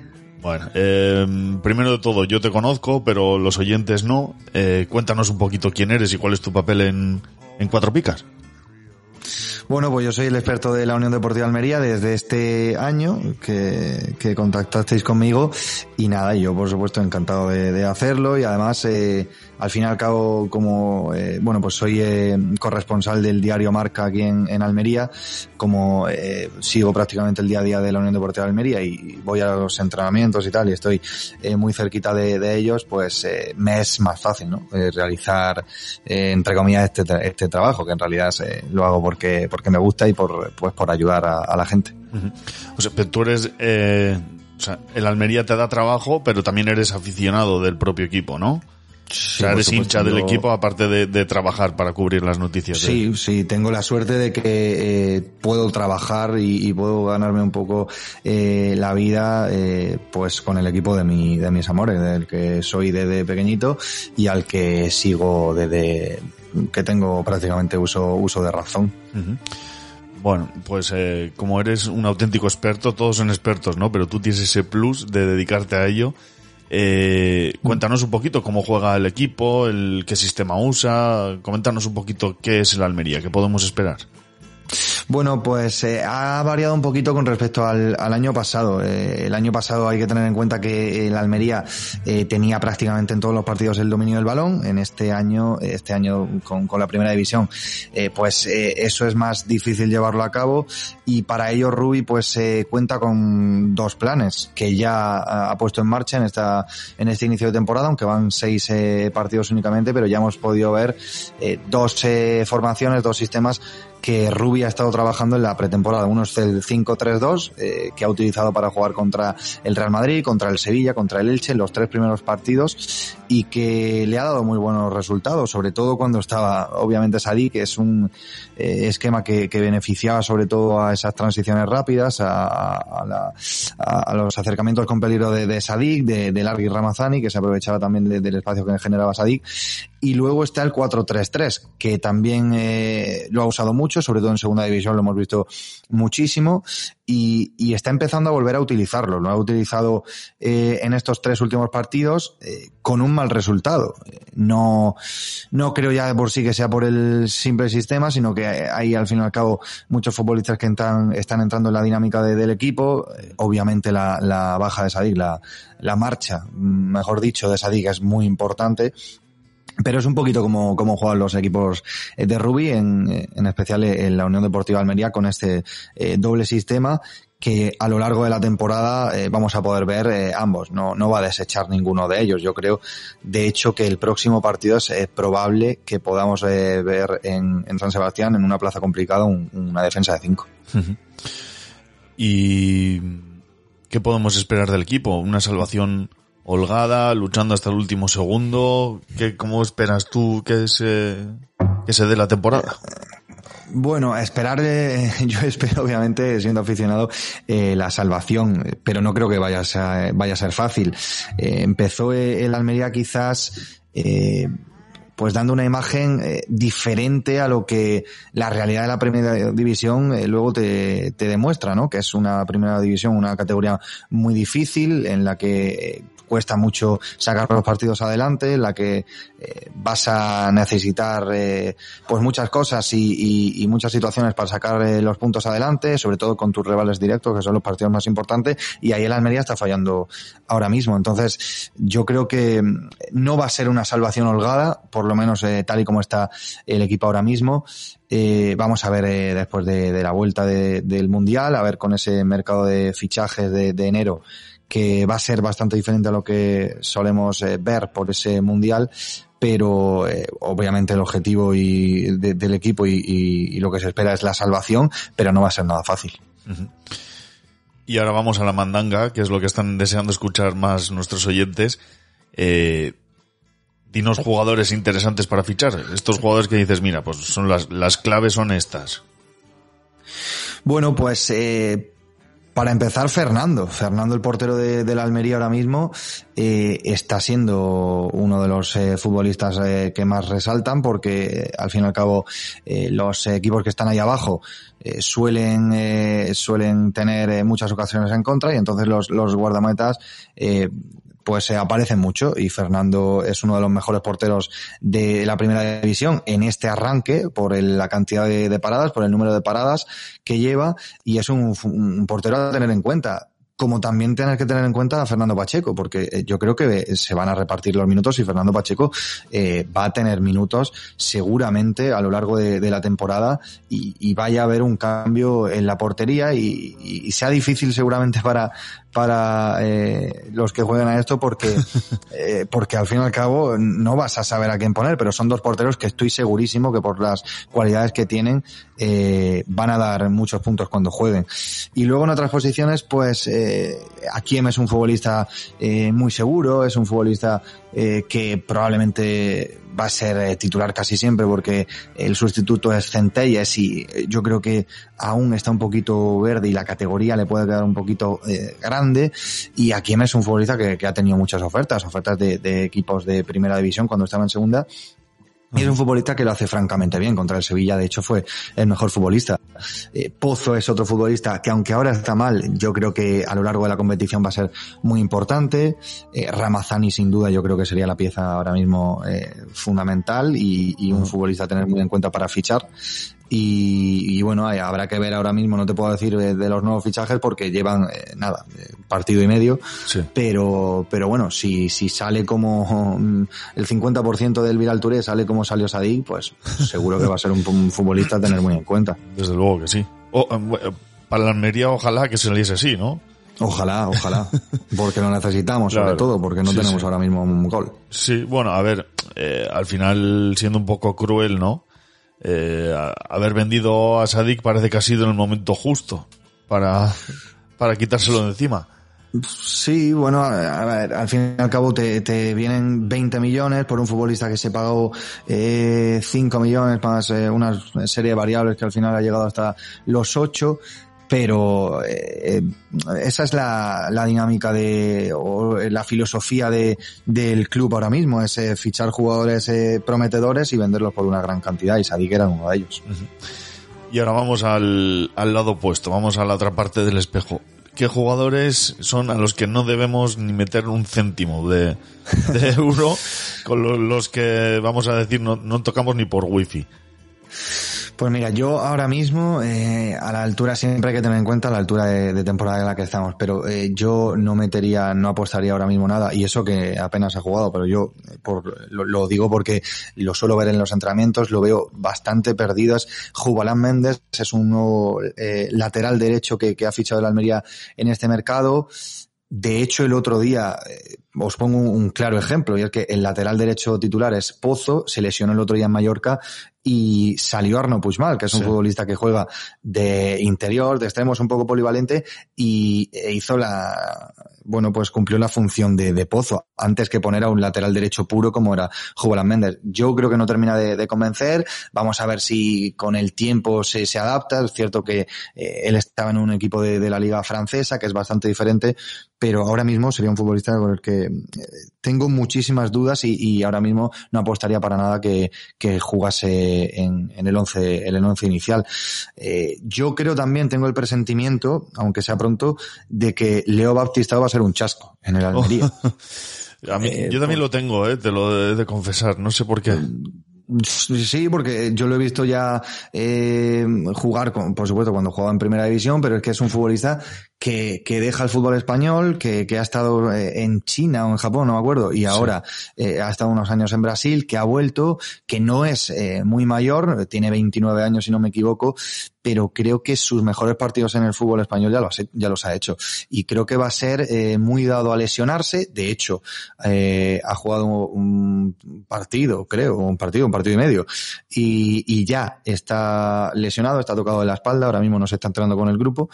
Bueno, eh, primero de todo, yo te conozco, pero los oyentes no. Eh, cuéntanos un poquito quién eres y cuál es tu papel en, en Cuatro Picas. Bueno, pues yo soy el experto de la Unión Deportiva Almería desde este año que, que contactasteis conmigo y nada, yo por supuesto encantado de, de hacerlo y además eh, al fin y al cabo como eh, bueno pues soy eh, corresponsal del diario Marca aquí en, en Almería como eh, sigo prácticamente el día a día de la Unión Deportiva Almería y voy a los entrenamientos y tal y estoy eh, muy cerquita de, de ellos pues me es más fácil ¿no? Realizar entre comillas este, este trabajo que en realidad lo hago porque porque me gusta y por pues por ayudar a, la gente O sea, tú eres, o sea, el Almería te da trabajo, pero también eres aficionado del propio equipo, ¿no? O sea, por eres supuesto, hincha del equipo aparte de, de trabajar para cubrir las noticias. de- Sí, sí, tengo la suerte de que eh, puedo trabajar y, y puedo ganarme un poco eh, la vida eh, pues con el equipo de mi de mis amores, del que soy desde pequeñito y al que sigo desde que tengo prácticamente uso uso de razón. Bueno, pues eh, como eres un auténtico experto, todos son expertos, ¿no? Pero tú tienes ese plus de dedicarte a ello. Eh, cuéntanos un poquito cómo juega el equipo, el qué sistema usa, coméntanos un poquito qué es el Almería, qué podemos esperar. Bueno, pues eh, ha variado un poquito con respecto al, al año pasado. Eh, el año pasado hay que tener en cuenta que el Almería eh, tenía prácticamente en todos los partidos el dominio del balón. En este año, este año con, con la primera división, eh, pues eh, eso es más difícil llevarlo a cabo y para ello Rubi pues eh, cuenta con dos planes que ya ha, ha puesto en marcha en esta en este inicio de temporada, aunque van seis eh, partidos únicamente, pero ya hemos podido ver eh, dos eh, formaciones, dos sistemas que Rubi ha estado trabajando en la pretemporada. Uno es el 5-3-2, eh, que ha utilizado para jugar contra el Real Madrid, contra el Sevilla, contra el Elche en los tres primeros partidos y que le ha dado muy buenos resultados, sobre todo cuando estaba, obviamente, Sadik, que es un eh, esquema que, que beneficiaba sobre todo a esas transiciones rápidas, a, a, la- a- los acercamientos con peligro de, de Sadik, de, de Largui Ramazani, que se aprovechaba también de- del espacio que generaba Sadik. Y luego está el 4-3-3, que también eh, lo ha usado mucho, sobre todo en segunda división lo hemos visto muchísimo, y, está empezando a volver a utilizarlo. Lo ha utilizado eh, en estos tres últimos partidos eh, con un mal resultado. No, no creo ya de por sí que sea por el simple sistema, sino que hay al fin y al cabo muchos futbolistas que entran, están entrando en la dinámica de- del equipo. Eh, Obviamente la, la baja de Sadik, la, la marcha, mm, mejor dicho, de Sadik es muy importante. Pero es un poquito como, como juegan los equipos eh, de Rugby, en, en especial en la Unión Deportiva Almería, con este eh, doble sistema que a lo largo de la temporada eh, vamos a poder ver eh, ambos. No, no va a desechar ninguno de ellos. Yo creo, de hecho, que el próximo partido es eh, probable que podamos eh, ver en, en San Sebastián, en una plaza complicada, un- una defensa de cinco. ¿Y qué podemos esperar del equipo? ¿Una salvación holgada, luchando hasta el último segundo? ¿Qué, ¿Cómo esperas tú que se, que se dé la temporada? Bueno, esperar, eh, <laughs> yo espero obviamente, siendo aficionado, eh, la salvación, pero no creo que vaya a ser, vaya a ser fácil. Eh, empezó eh, el Almería quizás, eh, pues dando una imagen diferente a lo que la realidad de la primera división luego te, demuestra, ¿no? Que es una primera división, una categoría muy difícil en la que cuesta mucho sacar los partidos adelante, en la que eh, vas a necesitar eh, pues muchas cosas y, y- muchas situaciones para sacar eh, los puntos adelante, sobre todo con tus rivales directos, que son los partidos más importantes, y ahí el Almería está fallando ahora mismo. Entonces, yo creo que mm, no va a ser una salvación holgada, por lo menos eh, tal y como está el equipo ahora mismo. Vamos a ver después de, la vuelta de- del Mundial, a ver con ese mercado de fichajes de enero que va a ser bastante diferente a lo que solemos eh, ver por ese mundial, pero eh, obviamente el objetivo y de- del equipo y, y- y lo que se espera es la salvación, pero no va a ser nada fácil. Y ahora vamos a la mandanga, que es lo que están deseando escuchar más nuestros oyentes. Eh, dinos jugadores interesantes para fichar. Estos jugadores que dices, mira, pues son las, las claves son estas. Bueno, pues eh, para empezar, Fernando. Fernando, el portero de, la Almería ahora mismo, eh, está siendo uno de los eh, futbolistas eh, que más resaltan porque al fin y al cabo eh, los equipos que están ahí abajo eh, suelen eh, suelen tener muchas ocasiones en contra y entonces los, los guardametas pues se aparecen mucho y Fernando es uno de los mejores porteros de la primera división en este arranque por el- la cantidad de, paradas, por el número de paradas que lleva y es un, portero a tener en cuenta. Como también tener que tener en cuenta a Fernando Pacheco, porque eh, yo creo que eh, se van a repartir los minutos y Fernando Pacheco eh, va a tener minutos seguramente a lo largo de, la temporada y, vaya a haber un cambio en la portería y sea difícil seguramente <laughs> para, para eh, los que juegan a esto porque, <laughs> eh, porque al fin y al cabo no vas a saber a quién poner, pero son dos porteros que estoy segurísimo que por las cualidades que tienen eh, van a dar muchos puntos cuando jueguen. Y luego en otras posiciones, pues eh, Akiem es un futbolista eh, muy seguro, es un futbolista que probablemente va a ser eh, titular casi siempre porque el sustituto es Centelles y eh, yo creo que aún está un poquito verde y la categoría le puede quedar un poquito eh, grande. Y Akiem es un futbolista que, que ha tenido muchas ofertas, ofertas de equipos de primera división cuando estaba en segunda y es un futbolista que lo hace francamente bien. Contra el Sevilla, de hecho, fue el mejor futbolista. Eh, Pozo es otro futbolista que, aunque ahora está mal, yo creo que a lo largo de la competición va a ser muy importante. Eh, Ramazani, sin duda, yo creo que sería la pieza ahora mismo eh, fundamental y, y un futbolista a tener muy en cuenta para fichar. Y, y bueno, hay- habrá que ver ahora mismo, no te puedo decir de, de los nuevos fichajes porque llevan eh, nada, eh, partido y medio. Pero, pero bueno, si, si sale como mm, el 50% del Viral Touré sale como salió Sadik, pues seguro que va a ser un, un futbolista a tener muy en cuenta. Desde luego que sí. O, eh, para la Almería ojalá que saliese así, ¿no? Ojalá, ojalá. <laughs> Porque lo necesitamos, Claro. sobre todo, porque no Sí, tenemos sí. ahora mismo un gol. Sí, bueno, a ver, eh, al final siendo un poco cruel, ¿no? Eh, haber vendido a Sadik parece que ha sido en el momento justo para, para quitárselo de encima. Sí, bueno, al fin y al cabo te, te vienen 20 millones por un futbolista que se pagó eh, 5 millones más eh, una serie de variables que al final ha llegado hasta los 8 pero eh, esa es la, dinámica de o la filosofía de del club ahora mismo es eh, fichar jugadores eh, prometedores y venderlos por una gran cantidad y Sadik era uno de ellos Y ahora vamos al, al lado opuesto, vamos a la otra parte del espejo. ¿Qué jugadores son a los que no debemos ni meter un céntimo de, de euro con lo- los que, vamos a decir, no, no tocamos ni por wifi? Pues mira, yo ahora mismo, eh, a la altura, siempre hay que tener en cuenta la altura de, temporada en la que estamos, pero eh, yo no metería, no apostaría ahora mismo nada, y eso que apenas ha jugado, pero yo por, lo, digo porque lo suelo ver en los entrenamientos, lo veo bastante perdido. Es Jubalán Méndez, es un nuevo eh, lateral derecho que, que ha fichado el Almería en este mercado. De hecho, el otro día, eh, os pongo un, claro ejemplo, y es que el lateral derecho titular es Pozo, se lesionó el otro día en Mallorca y salió Arno Puigmal, que es un futbolista que juega de interior, de extremos, un poco polivalente, y e hizo la, bueno, pues cumplió la función de, de, Pozo, antes que poner a un lateral derecho puro como era Jubalan Méndez. Yo creo que no termina de, convencer, vamos a ver si con el tiempo se, se adapta, es cierto que eh, él estaba en un equipo de, de, la liga francesa, que es bastante diferente, pero ahora mismo sería un futbolista con el que eh, tengo muchísimas dudas y, y, ahora mismo no apostaría para nada que, que jugase en, en, el once, en el once inicial. Eh, yo creo también, tengo el presentimiento, aunque sea pronto, de que Leo Baptista va a ser un chasco en el Almería. <laughs> a mí, eh, yo también lo tengo, eh, te lo he de confesar, no sé por qué. Sí, porque yo lo he visto ya eh, jugar, con, por supuesto, cuando jugaba en primera división, pero es que es un futbolista que, que deja el fútbol español, que, que ha estado eh, en China o en Japón, no me acuerdo, y ahora eh, ha estado unos años en Brasil, que ha vuelto, que no es eh, muy mayor, tiene 29 años si no me equivoco, pero creo que sus mejores partidos en el fútbol español ya los, ya los ha hecho. Y creo que va a ser eh, muy dado a lesionarse. De hecho, eh, ha jugado un partido, creo, un partido, un partido y medio. Y, y, ya está lesionado, está tocado de la espalda, ahora mismo no se está entrando con el grupo.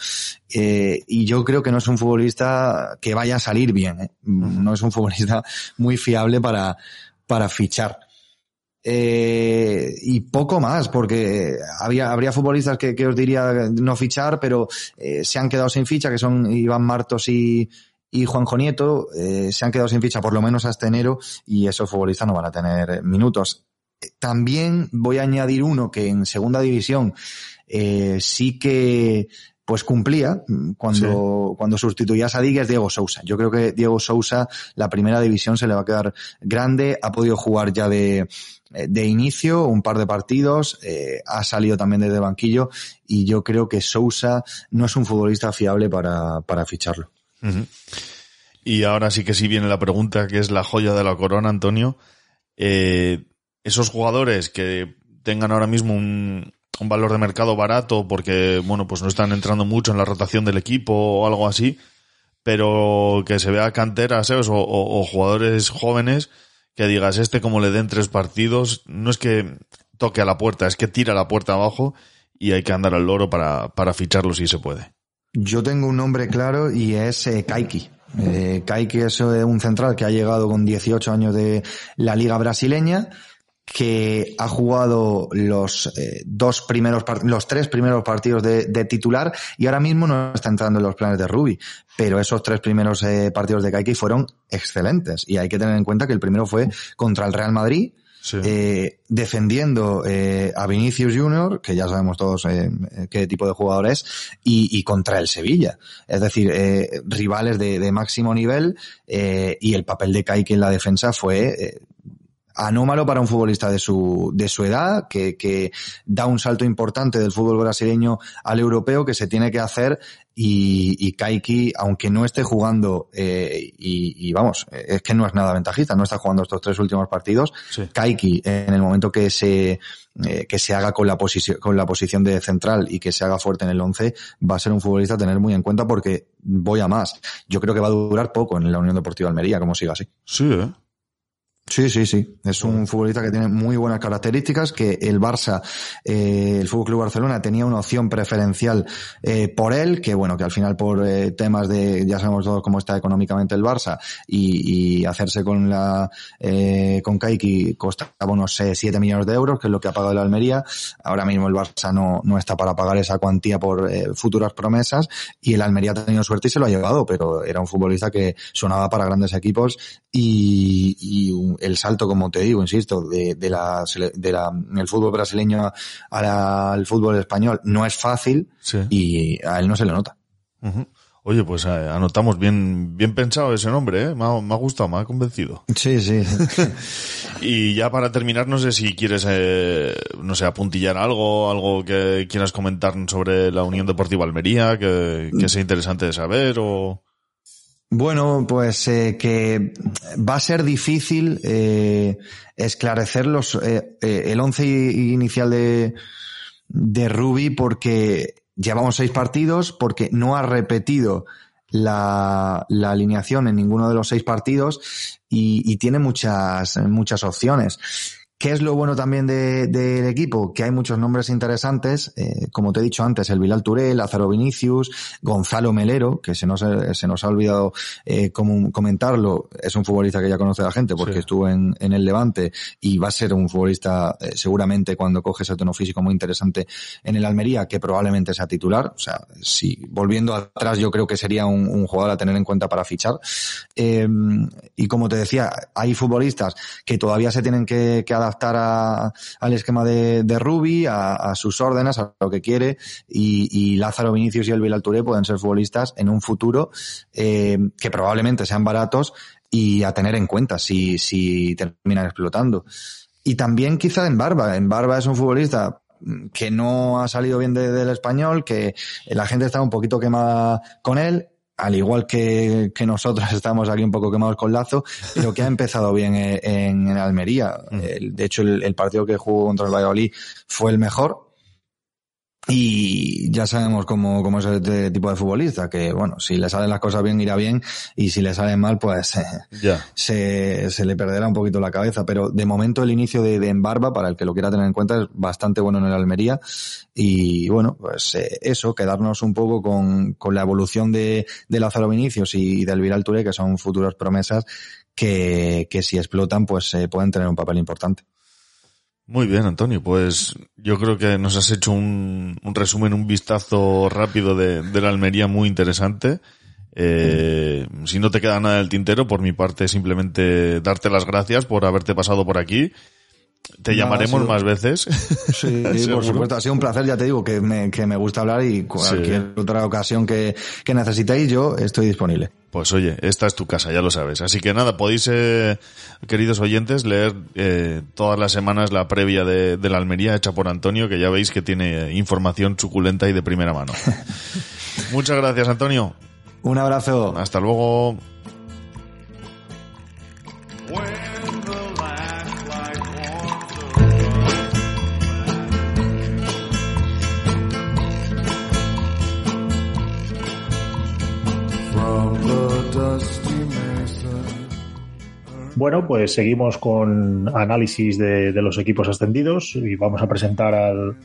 Eh, y yo creo que no es un futbolista que vaya a salir bien. ¿eh? No es un futbolista muy fiable para, para fichar. Eh, y poco más, porque había, habría futbolistas que, que os diría no fichar, pero eh, se han quedado sin ficha, que son Iván Martos y, y Juanjo Nieto, eh, se han quedado sin ficha por lo menos hasta enero y esos futbolistas no van a tener minutos. También voy a añadir uno que en segunda división sí que pues cumplía cuando, cuando sustituía a es Diego Sousa. Yo creo que Diego Sousa, la primera división se le va a quedar grande, ha podido jugar ya de, de inicio un par de partidos, eh, ha salido también desde banquillo y yo creo que Sousa no es un futbolista fiable para, para ficharlo. Y ahora sí que sí viene la pregunta que es la joya de la corona, Antonio. Eh, esos jugadores que tengan ahora mismo un, un valor de mercado barato porque, bueno, pues no están entrando mucho en la rotación del equipo o algo así, pero que se vea canteras o, jugadores jóvenes que digas, este como le den tres partidos, no es que toque a la puerta, es que tira la puerta abajo y hay que andar al loro para, para ficharlo si se puede. Yo tengo un nombre claro y es eh, Kaiki. Eh, Kaiki es eh, un central que ha llegado con 18 años de la liga brasileña, que ha jugado los eh, dos primeros los tres primeros partidos de, de, titular y ahora mismo no está entrando en los planes de Ruby pero esos tres primeros eh, partidos de Kaiki fueron excelentes y hay que tener en cuenta que el primero fue contra el Real Madrid sí. eh, defendiendo a Vinicius Junior, que ya sabemos todos qué tipo de jugador es, y, y contra el Sevilla. Es decir, rivales de, de, máximo nivel y el papel de Kaiki en la defensa fue anómalo para un futbolista de su, de su edad, que, que da un salto importante del fútbol brasileño al europeo que se tiene que hacer y, y Kaiki, aunque no esté jugando, eh, y, y, vamos, es que no es nada ventajista, no está jugando estos tres últimos partidos, sí. Kaiki, en el momento que se, eh, que se haga con la posición, con la posición de central y que se haga fuerte en el 11, va a ser un futbolista a tener muy en cuenta porque voy a más. Yo creo que va a durar poco en la Unión Deportiva Almería, como siga así. Sí, ¿eh? Sí, sí, sí. Es un futbolista que tiene muy buenas características, que el Barça, eh, el Fútbol Club Barcelona tenía una opción preferencial eh, por él, que bueno, que al final por eh, temas de, ya sabemos todos cómo está económicamente el Barça, y, y hacerse con la, eh, con Kaiki costaba unos eh, 7 millones de euros, que es lo que ha pagado el Almería. Ahora mismo el Barça no, no está para pagar esa cuantía por eh, futuras promesas, y el Almería ha tenido suerte y se lo ha llevado, pero era un futbolista que sonaba para grandes equipos y, y un, el salto, como te digo, insisto, de, de la, de la, el fútbol brasileño al fútbol español no es fácil sí. y a él no se le nota. Uh -huh. Oye, pues eh, anotamos bien, bien pensado ese nombre, ¿eh? Me ha, me ha gustado, me ha convencido. Sí, sí. <laughs> Y ya para terminar, no sé si quieres, eh, no sé, apuntillar algo, algo que quieras comentar sobre la Unión Deportiva Almería, que, que sea interesante de saber o... Bueno, pues eh, que va a ser difícil eh, esclarecer los, eh, eh, el once inicial de, de Ruby porque llevamos seis partidos, porque no ha repetido la, la alineación en ninguno de los seis partidos y, y tiene muchas, muchas opciones. ¿Qué es lo bueno también del de, del equipo? Que hay muchos nombres interesantes, eh, como te he dicho antes, el Bilal Touré, Lázaro Vinicius, Gonzalo Melero, que se nos, se nos ha olvidado eh, comentarlo, es un futbolista que ya conoce la gente porque sí. estuvo en, en, el Levante y va a ser un futbolista eh, seguramente cuando coge ese tono físico muy interesante en el Almería, que probablemente sea titular. O sea, si volviendo atrás yo creo que sería un, un jugador a tener en cuenta para fichar. Y como te decía, hay futbolistas que todavía se tienen que, que adaptar adaptar a, al esquema de, de Ruby, a, sus órdenes, a lo que quiere, y, Lázaro Vinicius y el Bilal Touré pueden ser futbolistas en un futuro eh, que probablemente sean baratos y a tener en cuenta si, si terminan explotando. Y también quizá en Barba. En Barba es un futbolista que no ha salido bien de, del español, que la gente está un poquito quemada con él al igual que, que, nosotros <laughs> estamos aquí un poco quemados con Lazo, pero que ha empezado bien en, en Almería. Mm. De hecho, el, el, partido que jugó contra el Valladolid fue el mejor. Y ya sabemos cómo, cómo es este tipo de futbolista, que bueno, si le salen las cosas bien irá bien y si le salen mal pues eh, yeah. se, se le perderá un poquito la cabeza. Pero de momento el inicio de, de Embarba, para el que lo quiera tener en cuenta, es bastante bueno en el Almería. Y bueno, pues eh, eso, quedarnos un poco con, con la evolución de, de Lázaro Vinicius y del Viral Touré, que son futuras promesas que, que si explotan pues eh, pueden tener un papel importante. Muy bien, Antonio. Pues yo creo que nos has hecho un, resumen, un vistazo rápido de, de la Almería muy interesante. Eh, si no te queda nada del tintero, por mi parte simplemente darte las gracias por haberte pasado por aquí. Te llamaremos sido... más veces. Sí, <laughs> por supuesto. Ha sido un placer, ya te digo, que me, que me gusta hablar y cualquier sí. otra ocasión que, que necesitéis, yo estoy disponible. Pues oye, esta es tu casa, ya lo sabes. Así que nada, podéis, eh, queridos oyentes, leer eh, todas las semanas la previa de, de, la Almería hecha por Antonio, que ya veis que tiene información suculenta y de primera mano. <laughs> Muchas gracias, Antonio. Un abrazo. Hasta luego. Bueno, pues seguimos con análisis de, de, los equipos ascendidos y vamos a presentar al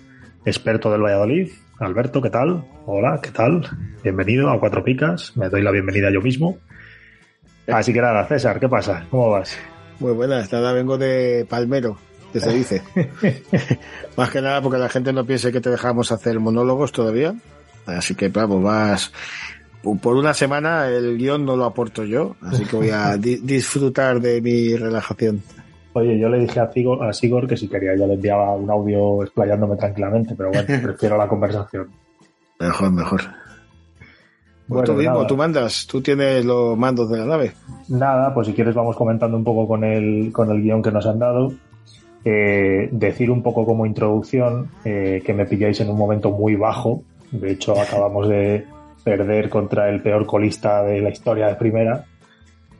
experto del Valladolid, Alberto, ¿qué tal? Hola, ¿qué tal? Bienvenido a Cuatro Picas, me doy la bienvenida yo mismo. Así que nada, César, ¿qué pasa? ¿Cómo vas? Muy buenas, nada, vengo de Palmero, que se dice. <laughs> Más que nada porque la gente no piense que te dejamos hacer monólogos todavía. Así que, vamos, vas por una semana el guion no lo aporto yo, así que voy a <laughs> di disfrutar de mi relajación. Oye, yo le dije a Sigor, a Sigor que si quería yo le enviaba un audio explayándome tranquilamente, pero bueno, <laughs> prefiero la conversación. Mejor, mejor. Bueno, tú mismo, nada. tú mandas, tú tienes los mandos de la nave. Nada, pues si quieres vamos comentando un poco con el, con el guion que nos han dado. Eh, decir un poco como introducción eh, que me pilláis en un momento muy bajo. De hecho, acabamos de, perder contra el peor colista de la historia de primera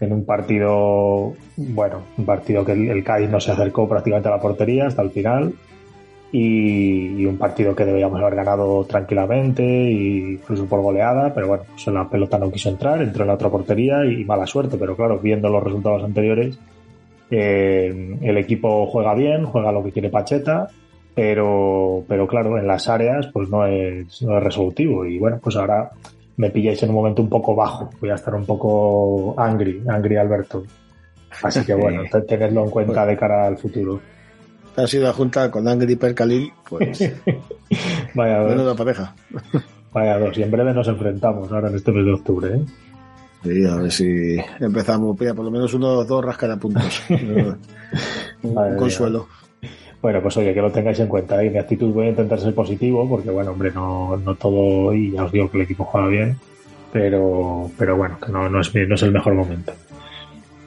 en un partido, bueno, un partido que el, el no se acercó prácticamente a la portería hasta el final y, un partido que deberíamos haber ganado tranquilamente y incluso por goleada, pero bueno, pues la pelota no quiso entrar, entró en la otra portería y mala suerte, pero claro, viendo los resultados anteriores, eh, el equipo juega bien, juega lo que quiere Pacheta pero, pero claro, en las áreas pues no es, no es resolutivo y bueno, pues ahora me pilláis en un momento un poco bajo, voy a estar un poco angry, angry Alberto. Así que bueno, <laughs> tenedlo en cuenta de cara al futuro. Ha sido la junta con Angry Percalil, pues. <laughs> Vaya dos. Menuda pareja. Vaya dos, y en breve nos enfrentamos ahora en este mes de octubre, ¿eh? Sí, a ver si empezamos, por lo menos unos dos rascarapuntos. <laughs> un, un consuelo. Bueno, pues oye, que lo tengáis en cuenta. Y mi actitud voy a intentar ser positivo, porque bueno, hombre, no, no todo, y ya os digo que el equipo juega bien. pero, pero bueno, que no, no, es, no es el mejor momento.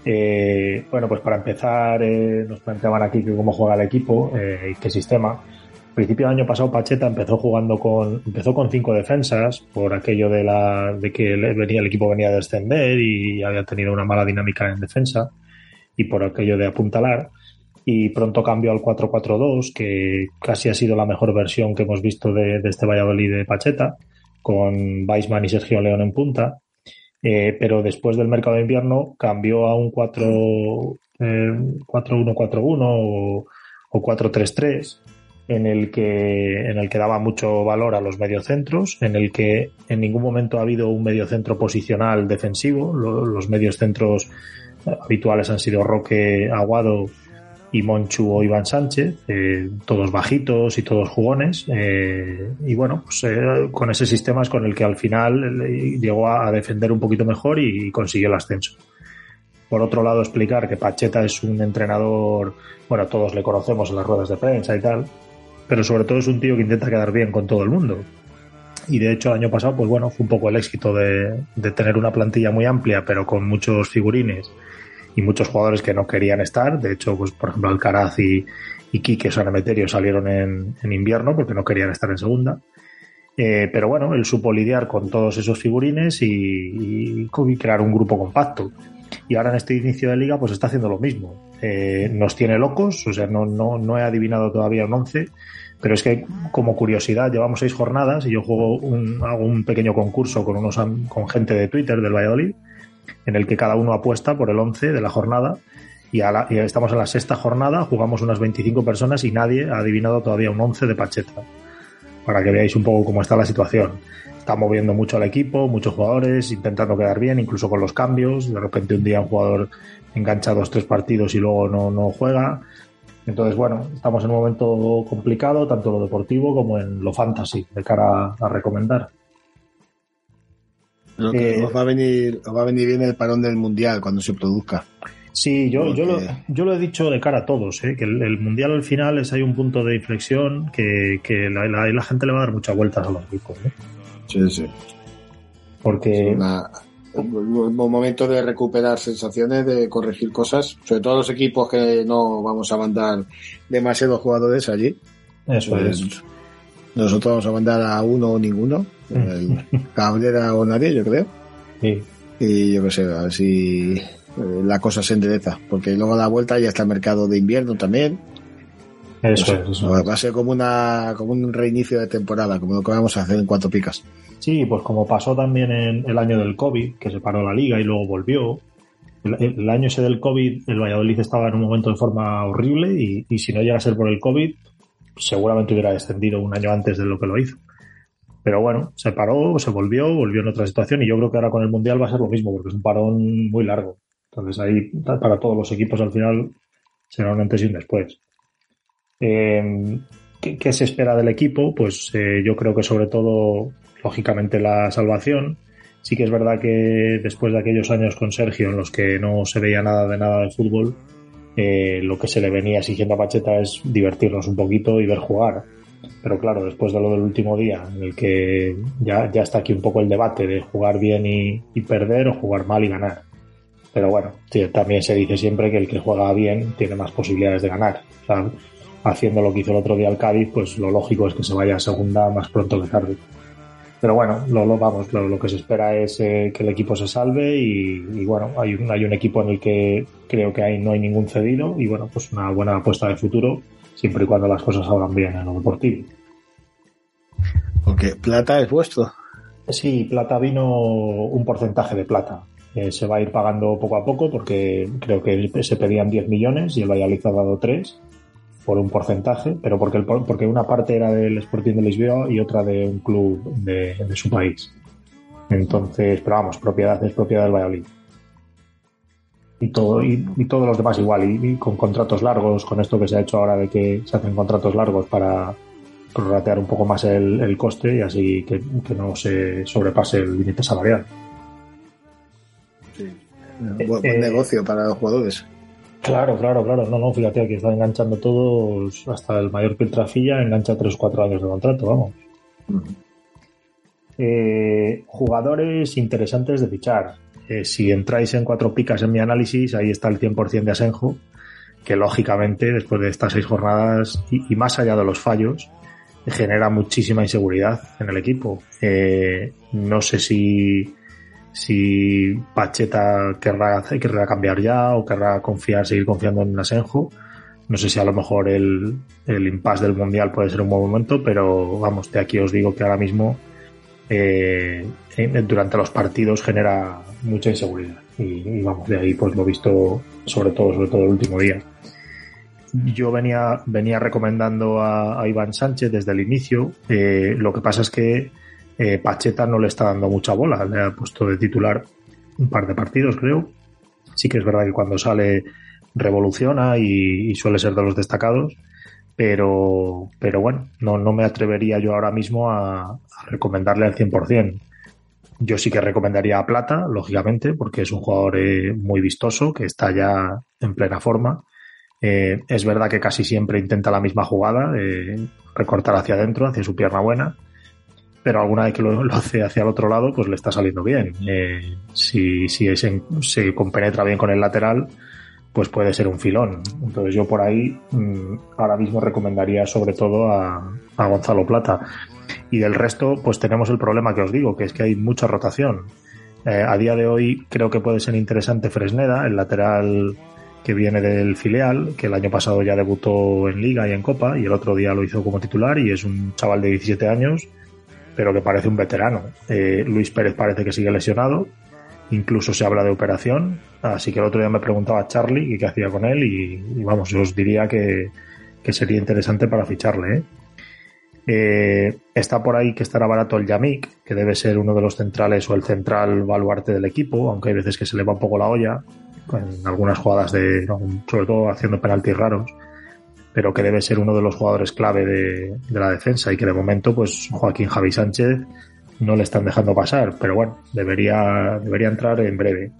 Eh, bueno, pues para empezar, eh, nos planteaban aquí que cómo juega el equipo eh, y qué sistema. Al principio del año pasado, Pacheta empezó jugando con, empezó con cinco defensas por aquello de la, de que venía, el equipo venía a descender y había tenido una mala dinámica en defensa y por aquello de apuntalar. Y pronto cambió al 4-4-2, que casi ha sido la mejor versión que hemos visto de, este Valladolid de Pacheta, con Weisman y Sergio León en punta eh, pero después del mercado de invierno cambió a un 4-1-4-1 eh, o, 4-3-3 en el que en el que daba mucho valor a los mediocentros, en el que en ningún momento ha habido un mediocentro posicional defensivo. los mediocentros habituales han sido Roque Aguado y Monchu o Iván Sánchez, eh, todos bajitos y todos jugones. Eh, y bueno, pues eh, con ese sistema es con el que al final llegó a, defender un poquito mejor y, consiguió el ascenso. Por otro lado, explicar que Pacheta es un entrenador, bueno, todos le conocemos en las ruedas de prensa y tal, pero sobre todo es un tío que intenta quedar bien con todo el mundo. Y de hecho, el año pasado, pues bueno, fue un poco el éxito de, de tener una plantilla muy amplia, pero con muchos figurines y muchos jugadores que no querían estar. De hecho, pues por ejemplo, Alcaraz y, y Quique Sanemeterio salieron en, en, invierno porque no querían estar en segunda. Eh, pero bueno, él supo lidiar con todos esos figurines y, crear un grupo compacto. Y ahora en este inicio de liga, pues está haciendo lo mismo. Eh, nos tiene locos, o sea, no, no, no he adivinado todavía un 11, pero es que como curiosidad, llevamos seis jornadas y yo juego hago un pequeño concurso con, unos, con gente de Twitter del Valladolid en el que cada uno apuesta por el 11 de la jornada y, estamos en la sexta jornada, jugamos unas 25 personas y nadie ha adivinado todavía un 11 de Pacheta. Para que veáis un poco cómo está la situación. Está moviendo mucho al equipo, muchos jugadores, intentando quedar bien, incluso con los cambios. De repente un día un jugador engancha dos, tres partidos y luego no, no juega. Entonces, bueno, estamos en un momento complicado, tanto en lo deportivo como en lo fantasy, de cara a recomendar. Eh, os, va a venir, va a venir bien el parón del mundial cuando se produzca. Sí, yo, yo, lo, yo lo he dicho de cara a todos, ¿eh? que el, mundial al final es hay un punto de inflexión que, que la, la, gente le va a dar muchas vueltas a los equipos. ¿eh? Sí, sí. Porque. Es un, momento de recuperar sensaciones, de corregir cosas, sobre todo los equipos que no vamos a mandar demasiados jugadores allí. Eso pues, es. Nosotros vamos a mandar a uno o ninguno, el Cabrera o nadie, yo creo. Sí. Y yo qué sé, a ver si eh, la cosa se endereza, porque luego a la vuelta ya está el mercado de invierno también. Eso, es, eso Va a ser como, una, como un reinicio de temporada, como lo que vamos a hacer en cuatro picas. Sí, pues como pasó también en el año del COVID, que se paró la liga y luego volvió. El, año ese del COVID, el Valladolid estaba en un momento de forma horrible y, y si no llega a ser por el COVID, seguramente hubiera descendido un año antes de lo que lo hizo. Pero bueno, se paró, se volvió, volvió en otra situación y yo creo que ahora con el Mundial va a ser lo mismo porque es un parón muy largo. Entonces ahí para todos los equipos al final será un antes y un después. Eh, ¿qué, se espera del equipo? Pues eh, yo creo que sobre todo, lógicamente, la salvación. Sí que es verdad que después de aquellos años con Sergio en los que no se veía nada de nada de fútbol, eh, lo que se le venía exigiendo a Pacheta es divertirnos un poquito y ver jugar. Pero claro, después de lo del último día, en el que ya, ya está aquí un poco el debate de jugar bien y, perder o jugar mal y ganar. Pero bueno, también se dice siempre que el que juega bien tiene más posibilidades de ganar. haciendo lo que hizo el otro día el Cádiz, pues lo lógico es que se vaya a segunda más pronto que tarde. Pero bueno, lo, vamos, lo, que se espera es eh, que el equipo se salve y, bueno, hay un, hay un equipo en el que creo que hay, no hay ningún cedido y bueno, pues una buena apuesta de futuro siempre y cuando las cosas salgan bien en lo deportivo. Porque plata es vuestro. Sí, plata vino un porcentaje de plata. Eh, se va a ir pagando poco a poco porque creo que se pedían 10 millones y el Valladolid ha dado 3 por un porcentaje, pero porque, el, porque una parte era del Sporting de Lisboa y otra de un club de, su país. Entonces, pero vamos, propiedad es propiedad del Valladolid. Y, todo, y, todos los demás igual, y, con contratos largos, con esto que se ha hecho ahora de que se hacen contratos largos para prorratear un poco más el, coste y así que, no se sobrepase el límite salarial. Sí. Buen, eh, negocio para los jugadores. Claro, claro, claro. No, no, fíjate, que está enganchando todos, hasta el mayor Pietrafilla engancha 3 o 4 años de contrato, vamos. Eh, jugadores interesantes de fichar. Eh, si entráis en cuatro picas en mi análisis, ahí está el 100% de Asenjo, que lógicamente después de estas seis jornadas y, y más allá de los fallos, genera muchísima inseguridad en el equipo. Eh, no sé si, si Pacheta querrá, querrá cambiar ya o querrá confiar, seguir confiando en Asenjo. No sé si a lo mejor el, el impasse del Mundial puede ser un buen momento, pero vamos, de aquí os digo que ahora mismo eh, durante los partidos genera mucha inseguridad. Y, vamos, de ahí pues lo visto sobre todo, sobre todo el último día. Yo venía, venía recomendando a, a Iván Sánchez desde el inicio. Eh, lo que pasa es que eh, Pacheta no le está dando mucha bola. Le ha puesto de titular un par de partidos, creo. Sí que es verdad que cuando sale revoluciona y, suele ser de los destacados pero, pero bueno, no, no me atrevería yo ahora mismo a, recomendarle al 100%. Yo sí que recomendaría a Plata, lógicamente, porque es un jugador eh, muy vistoso, que está ya en plena forma. Eh, es verdad que casi siempre intenta la misma jugada, recortar hacia adentro, hacia su pierna buena, pero alguna vez que lo, hace hacia el otro lado, pues le está saliendo bien. Eh, si si es en, se compenetra bien con el lateral, pues puede ser un filón. Entonces yo por ahí mmm, ahora mismo recomendaría sobre todo a, a, Gonzalo Plata. Y del resto, pues tenemos el problema que os digo, que es que hay mucha rotación. Eh, a día de hoy creo que puede ser interesante Fresneda, el lateral que viene del filial, que el año pasado ya debutó en liga y en copa, y el otro día lo hizo como titular, y es un chaval de 17 años, pero que parece un veterano. Eh, Luis Pérez parece que sigue lesionado, incluso se habla de operación, así que el otro día me preguntaba Charlie qué hacía con él y, y vamos, yo os diría que, que, sería interesante para ficharle. ¿eh? Eh, está por ahí que estará barato el Yamik, que debe ser uno de los centrales o el central baluarte del equipo, aunque hay veces que se le va un poco la olla en algunas jugadas de, sobre todo haciendo penaltis raros, pero que debe ser uno de los jugadores clave de, de la defensa y que de momento pues Joaquín Javi Sánchez no le están dejando pasar, pero bueno, debería, debería entrar en breve.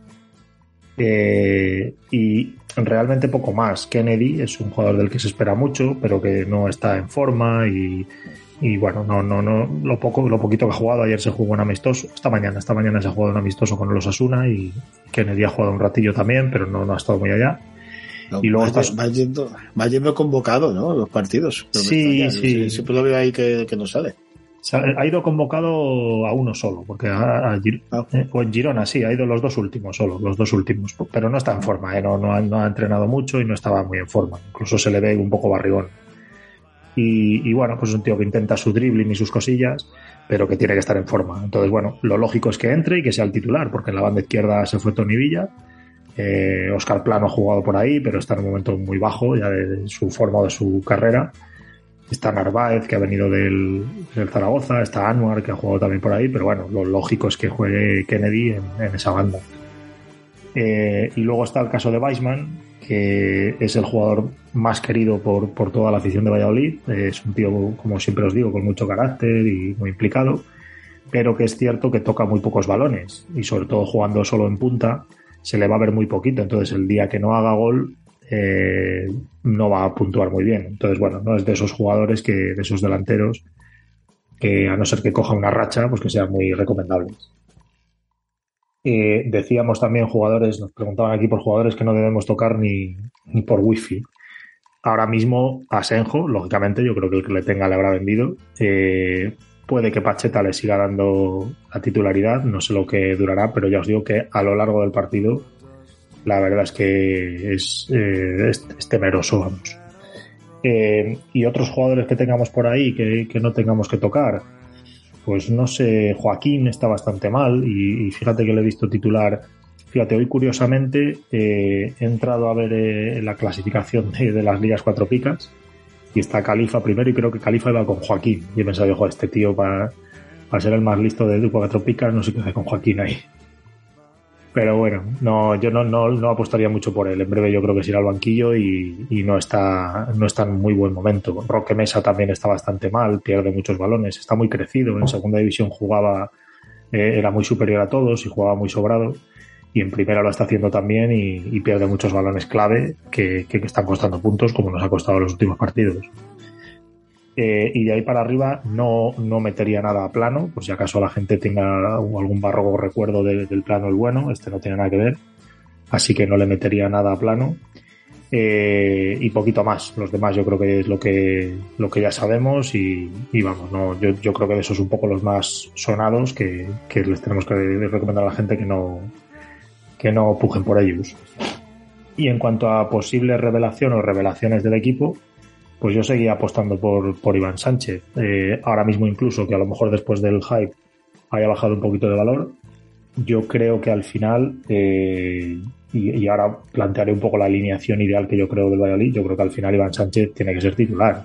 Eh, y realmente poco más. Kennedy es un jugador del que se espera mucho, pero que no está en forma y, y bueno, no, no, no, lo poco, lo poquito que ha jugado, ayer se jugó un amistoso, esta mañana, esta mañana se ha jugado un amistoso con los Asuna y Kennedy ha jugado un ratillo también, pero no, no ha estado muy allá. No, y luego va, va, yendo, va yendo convocado, ¿no? Los partidos. Sí, sí. Siempre lo veo ahí que, que no sale ha ido convocado a uno solo, porque a, a, eh, o en Girona sí, ha ido los dos últimos solo, los dos últimos, pero no está en forma, eh, no, no, ha, no, ha, entrenado mucho y no estaba muy en forma, incluso se le ve un poco barrigón. Y, y, bueno, pues es un tío que intenta su dribbling y sus cosillas, pero que tiene que estar en forma. Entonces, bueno, lo lógico es que entre y que sea el titular, porque en la banda izquierda se fue Tony Villa. Eh, Oscar Plano ha jugado por ahí, pero está en un momento muy bajo ya de, su forma o de su carrera. Está Narváez, que ha venido del, Zaragoza, está Anuar, que ha jugado también por ahí, pero bueno, lo lógico es que juegue Kennedy en, esa banda. Eh, y luego está el caso de Weisman, que es el jugador más querido por, por toda la afición de Valladolid. Es un tío, como siempre os digo, con mucho carácter y muy implicado, pero que es cierto que toca muy pocos balones y sobre todo jugando solo en punta se le va a ver muy poquito. Entonces el día que no haga gol eh, no va a puntuar muy bien. Entonces, bueno, no es de esos jugadores que, de esos delanteros, que a no ser que coja una racha, pues que sean muy recomendables. Eh, decíamos también jugadores, nos preguntaban aquí por jugadores que no debemos tocar ni, ni por wifi. Ahora mismo, Asenjo, lógicamente, yo creo que el que le tenga le habrá vendido. Eh, puede que Pacheta le siga dando la titularidad, no sé lo que durará, pero ya os digo que a lo largo del partido la verdad es que es, eh, temeroso, vamos. Eh, y otros jugadores que tengamos por ahí que, no tengamos que tocar, pues no sé, Joaquín está bastante mal y, fíjate que le he visto titular. Fíjate, hoy curiosamente eh, he entrado a ver la clasificación de, las ligas cuatro picas y está Califa primero y creo que Califa iba con Joaquín. Y he pensado, joder, este tío para, para ser el más listo de cuatro picas no sé qué hace con Joaquín ahí. Pero bueno, no, yo no, no, no, apostaría mucho por él. En breve yo creo que se irá al banquillo y, y, no, está, no está en muy buen momento. Roque Mesa también está bastante mal, pierde muchos balones, está muy crecido. En segunda división jugaba, eh, era muy superior a todos y jugaba muy sobrado. Y en primera lo está haciendo también y, pierde muchos balones clave que, que, están costando puntos, como nos ha costado los últimos partidos. Eh, y de ahí para arriba no, no metería nada a plano, por si acaso la gente tenga algún barroco recuerdo del plano el bueno, este no tiene nada que ver, así que no le metería nada a plano. Eh, y poquito más. Los demás yo creo que es lo que, lo que ya sabemos y, vamos, no, yo, yo, creo que esos son un poco los más sonados que, que, les tenemos que recomendar a la gente que no, que no pujen por ellos. Y en cuanto a posibles revelación o revelaciones del equipo, pues yo seguía apostando por, Iván Sánchez. Eh, ahora mismo incluso que a lo mejor después del hype haya bajado un poquito de valor, yo creo que al final eh, y, ahora plantearé un poco la alineación ideal que yo creo del Valladolid. Yo creo que al final Iván Sánchez tiene que ser titular.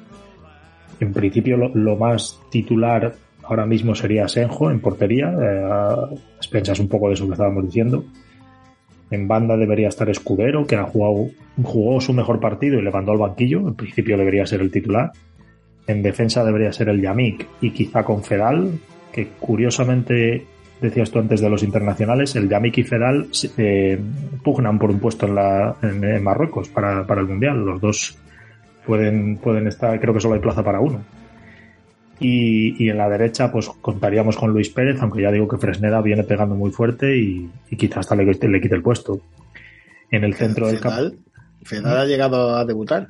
En principio, lo, más titular ahora mismo sería Senjo en portería, eh, un poco de eso que estábamos diciendo. En banda debería estar Escudero, que ha jugado, jugó su mejor partido y le mandó al banquillo. En principio debería ser el titular. En defensa debería ser el Yamik y quizá con Fedal, que curiosamente decías tú antes de los internacionales, el Yamik y Fedal eh, pugnan por un puesto en, la, en, Marruecos para, el Mundial. Los dos pueden, pueden estar, creo que solo hay plaza para uno. Y, en la derecha, pues contaríamos con Luis Pérez, aunque ya digo que Fresneda viene pegando muy fuerte y, quizás hasta le, le, quite el puesto. En el centro del campo. ¿Fedal ha llegado a debutar?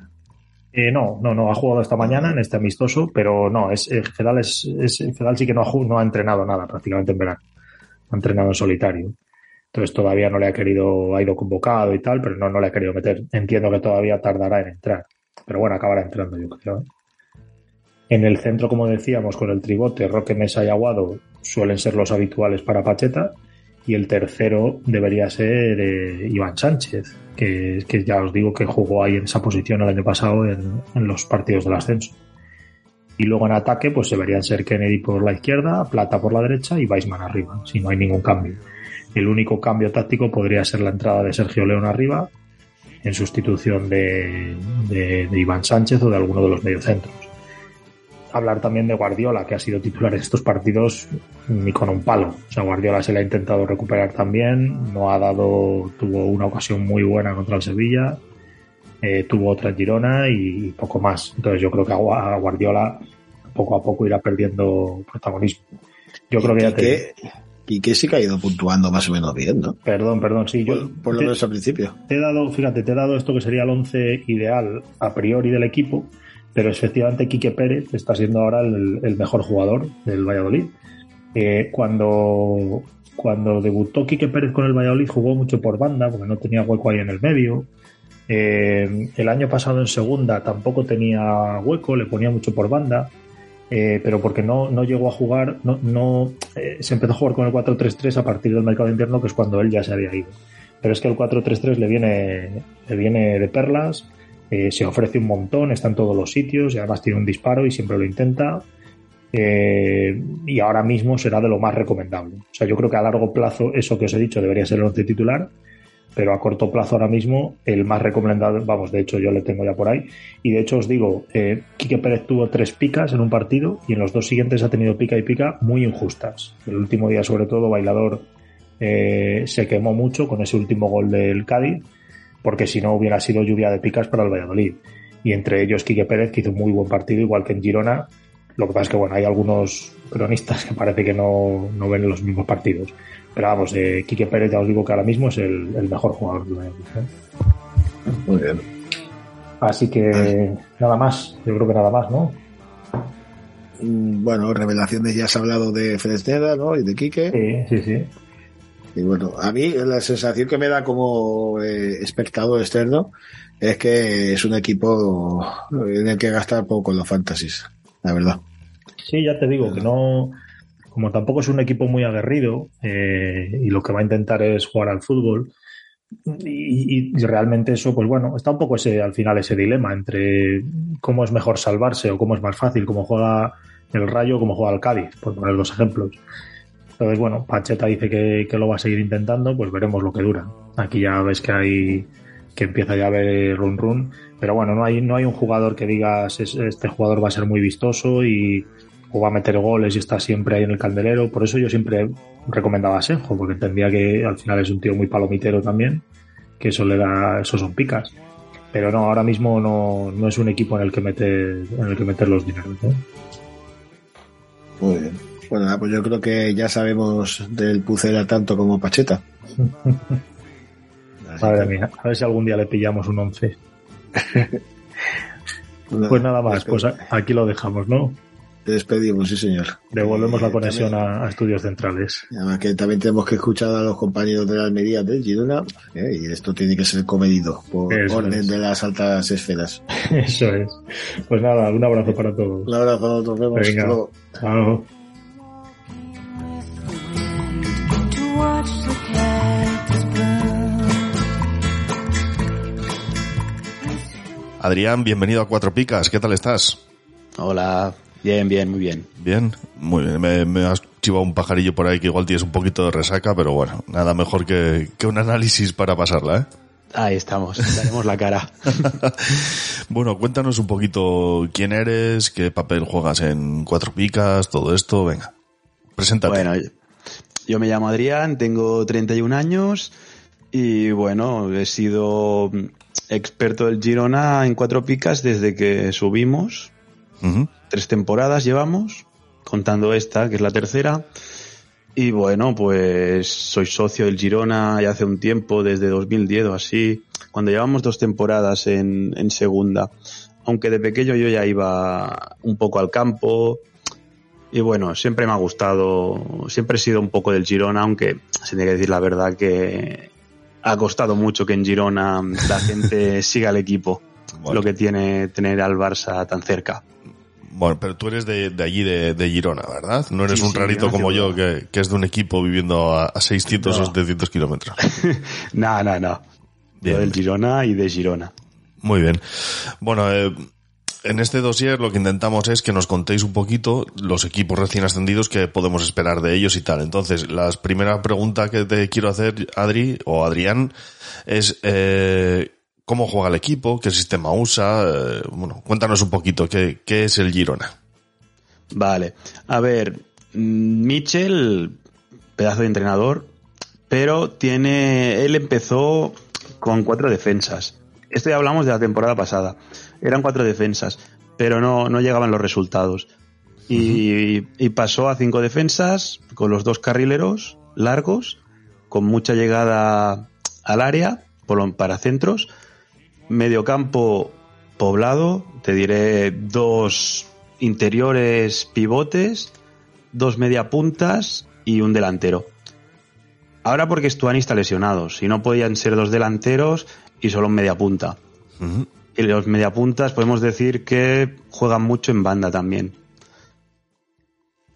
Eh, no, no, no, ha jugado esta mañana en este amistoso, pero no, es, eh, Fedal, es, Fedal sí que no ha, no ha entrenado nada prácticamente en verano ha entrenado en solitario. Entonces todavía no le ha querido, ha ido convocado y tal, pero no, no le ha querido meter. Entiendo que todavía tardará en entrar. Pero bueno, acabará entrando, yo creo. En el centro, como decíamos, con el tribote, Roque Mesa y Aguado suelen ser los habituales para Pacheta. Y el tercero debería ser eh, Iván Sánchez, que, ya os digo que jugó ahí en esa posición el año pasado en, los partidos del ascenso. Y luego en ataque, pues deberían ser Kennedy por la izquierda, Plata por la derecha y Weisman arriba, si no hay ningún cambio. El único cambio táctico podría ser la entrada de Sergio León arriba, en sustitución de, Iván Sánchez o de alguno de los mediocentros. Hablar también de Guardiola, que ha sido titular en estos partidos ni con un palo. O sea, Guardiola se le ha intentado recuperar también, no ha dado, tuvo una ocasión muy buena contra el Sevilla, eh, tuvo otra en Girona y poco más. Entonces yo creo que a Guardiola poco a poco irá perdiendo protagonismo. Yo creo que ya te... Y que sí que ha ido puntuando más o menos bien, ¿no? Perdón, perdón, sí. Yo por, lo menos al principio. Te he dado, fíjate, te he dado esto que sería el 11 ideal a priori del equipo, pero efectivamente Quique Pérez está siendo ahora el, mejor jugador del Valladolid. Eh, cuando, cuando debutó Quique Pérez con el Valladolid jugó mucho por banda, porque no tenía hueco ahí en el medio. Eh, el año pasado en segunda tampoco tenía hueco, le ponía mucho por banda, eh, pero porque no, no llegó a jugar, no, no se empezó a jugar con el 4-3-3 a partir del mercado interno, que es cuando él ya se había ido. Pero es que el 4-3-3 le viene, le viene de perlas, se ofrece un montón, está en todos los sitios y además tiene un disparo y siempre lo intenta. y ahora mismo será de lo más recomendable. O sea, yo creo que a largo plazo eso que os he dicho debería ser el once titular pero a corto plazo ahora mismo el más recomendado, vamos, de hecho yo le tengo ya por ahí. Y de hecho os digo, eh, Quique Pérez tuvo tres picas en un partido y en los dos siguientes ha tenido pica y pica muy injustas. El último día sobre todo Bailador eh, se quemó mucho con ese último gol del Cádiz, porque si no hubiera sido lluvia de picas para el Valladolid. Y entre ellos Quique Pérez, que hizo un muy buen partido, igual que en Girona. Lo que pasa es que bueno, hay algunos cronistas que parece que no, no ven los mismos partidos. Pero vamos, eh, Quique Pérez ya os digo que ahora mismo es el, mejor jugador de ¿eh? Muy bien. Así que nada más, yo creo que nada más, ¿no? Mm, bueno, revelaciones ya has hablado de Fresneda, ¿no? Y de Quique. Sí, sí, sí. Y bueno, a mí la sensación que me da como eh, espectador externo es que es un equipo en el que gastar poco en los fantasies, la verdad. Sí, ya te digo que no, como tampoco es un equipo muy aguerrido eh, y lo que va a intentar es jugar al fútbol, y, realmente eso, pues bueno, está un poco ese, al final ese dilema entre cómo es mejor salvarse o cómo es más fácil, cómo juega el Rayo o cómo juega el Cádiz, por poner dos ejemplos. Entonces, bueno, Pacheta dice que, lo va a seguir intentando, pues veremos lo que dura. Aquí ya ves que hay que empieza ya a ver run run, pero bueno, no hay, no hay un jugador que digas este jugador va a ser muy vistoso y, o va a meter goles y está siempre ahí en el candelero. Por eso yo siempre recomendaba a Senjo, porque entendía que al final es un tío muy palomitero también, que eso le da, eso son picas. pero no, ahora mismo no, no es un equipo en el que meter, en el que meter los dineros. Muy bien. Bueno, nada, pues yo creo que ya sabemos del Pucera tanto como Pacheta. <laughs> Madre mía, a ver si algún día le pillamos un 11. <laughs> pues nada más, pues aquí lo dejamos, ¿no? Te despedimos, sí, señor. Devolvemos Eh, la conexión también- a, a estudios centrales. Además que también tenemos que escuchar a los compañeros de la Almería del Girona ¿eh? y esto tiene que ser comedido por Eso orden es. de las altas esferas. <laughs> Eso es. Pues nada, un abrazo para todos. Un abrazo, nos vemos. Venga. Hasta luego. Chao. Adrián, bienvenido a Cuatro Picas. ¿Qué tal estás? Hola, bien, bien, muy bien. Bien, muy bien. Me, me has chivado un pajarillo por ahí que igual tienes un poquito de resaca, pero bueno, nada mejor que, que un análisis para pasarla, ¿eh? Ahí estamos, daremos la cara. <laughs> Bueno, cuéntanos un poquito quién eres, qué papel juegas en Cuatro Picas, todo esto. Venga, preséntate. Bueno, yo me llamo Adrián, tengo 31 años y bueno, he sido experto del Girona en cuatro picas desde que subimos. Tres temporadas llevamos, contando esta, que es la tercera. Y bueno, pues soy socio del Girona ya hace un tiempo, desde 2010 o así, cuando llevamos dos temporadas en, en segunda. Aunque de pequeño yo ya iba un poco al campo, y bueno, siempre me ha gustado, siempre he sido un poco del Girona, aunque se tiene que decir la verdad que ha costado mucho que en Girona la gente <laughs> siga el equipo, lo que tiene tener al Barça tan cerca. Bueno, pero tú eres de, de allí, de, de Girona, ¿verdad? No eres Sí, un sí, rarito como yo, que, que es de un equipo viviendo a, a 600 o No. 700 kilómetros. <laughs> No, no, no. Yo del Girona y de Girona. Muy bien. Bueno, eh, en este dossier lo que intentamos es que nos contéis un poquito los equipos recién ascendidos que podemos esperar de ellos y tal. Entonces, la primera pregunta que te quiero hacer, Adri o Adrián, es eh, cómo juega el equipo, qué sistema usa. eh, bueno, cuéntanos un poquito qué, qué es el Girona. Vale. A ver, mm, Mitchell, pedazo de entrenador, pero tiene. Él empezó con cuatro defensas. Esto ya hablamos de la temporada pasada. Eran cuatro defensas, pero no, no llegaban los resultados. Y, y pasó a cinco defensas con los dos carrileros largos, con mucha llegada al área para centros. Medio campo poblado, te diré dos interiores pivotes, dos media puntas y un delantero. Ahora porque Stuani está lesionado, si no podían ser dos delanteros y solo un media punta. Y los mediapuntas podemos decir que juegan mucho en banda también.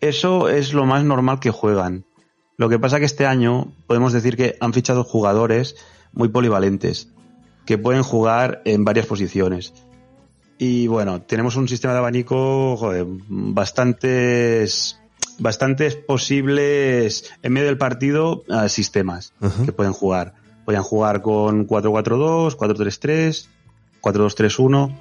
Eso es lo más normal que juegan. Lo que pasa que este año podemos decir que han fichado jugadores muy polivalentes, que pueden jugar en varias posiciones. Y bueno, tenemos un sistema de abanico, joder, bastantes, bastantes posibles en medio del partido eh, sistemas que pueden jugar. Pueden jugar con 4-4-2, 4-3-3, 4-2-3-1.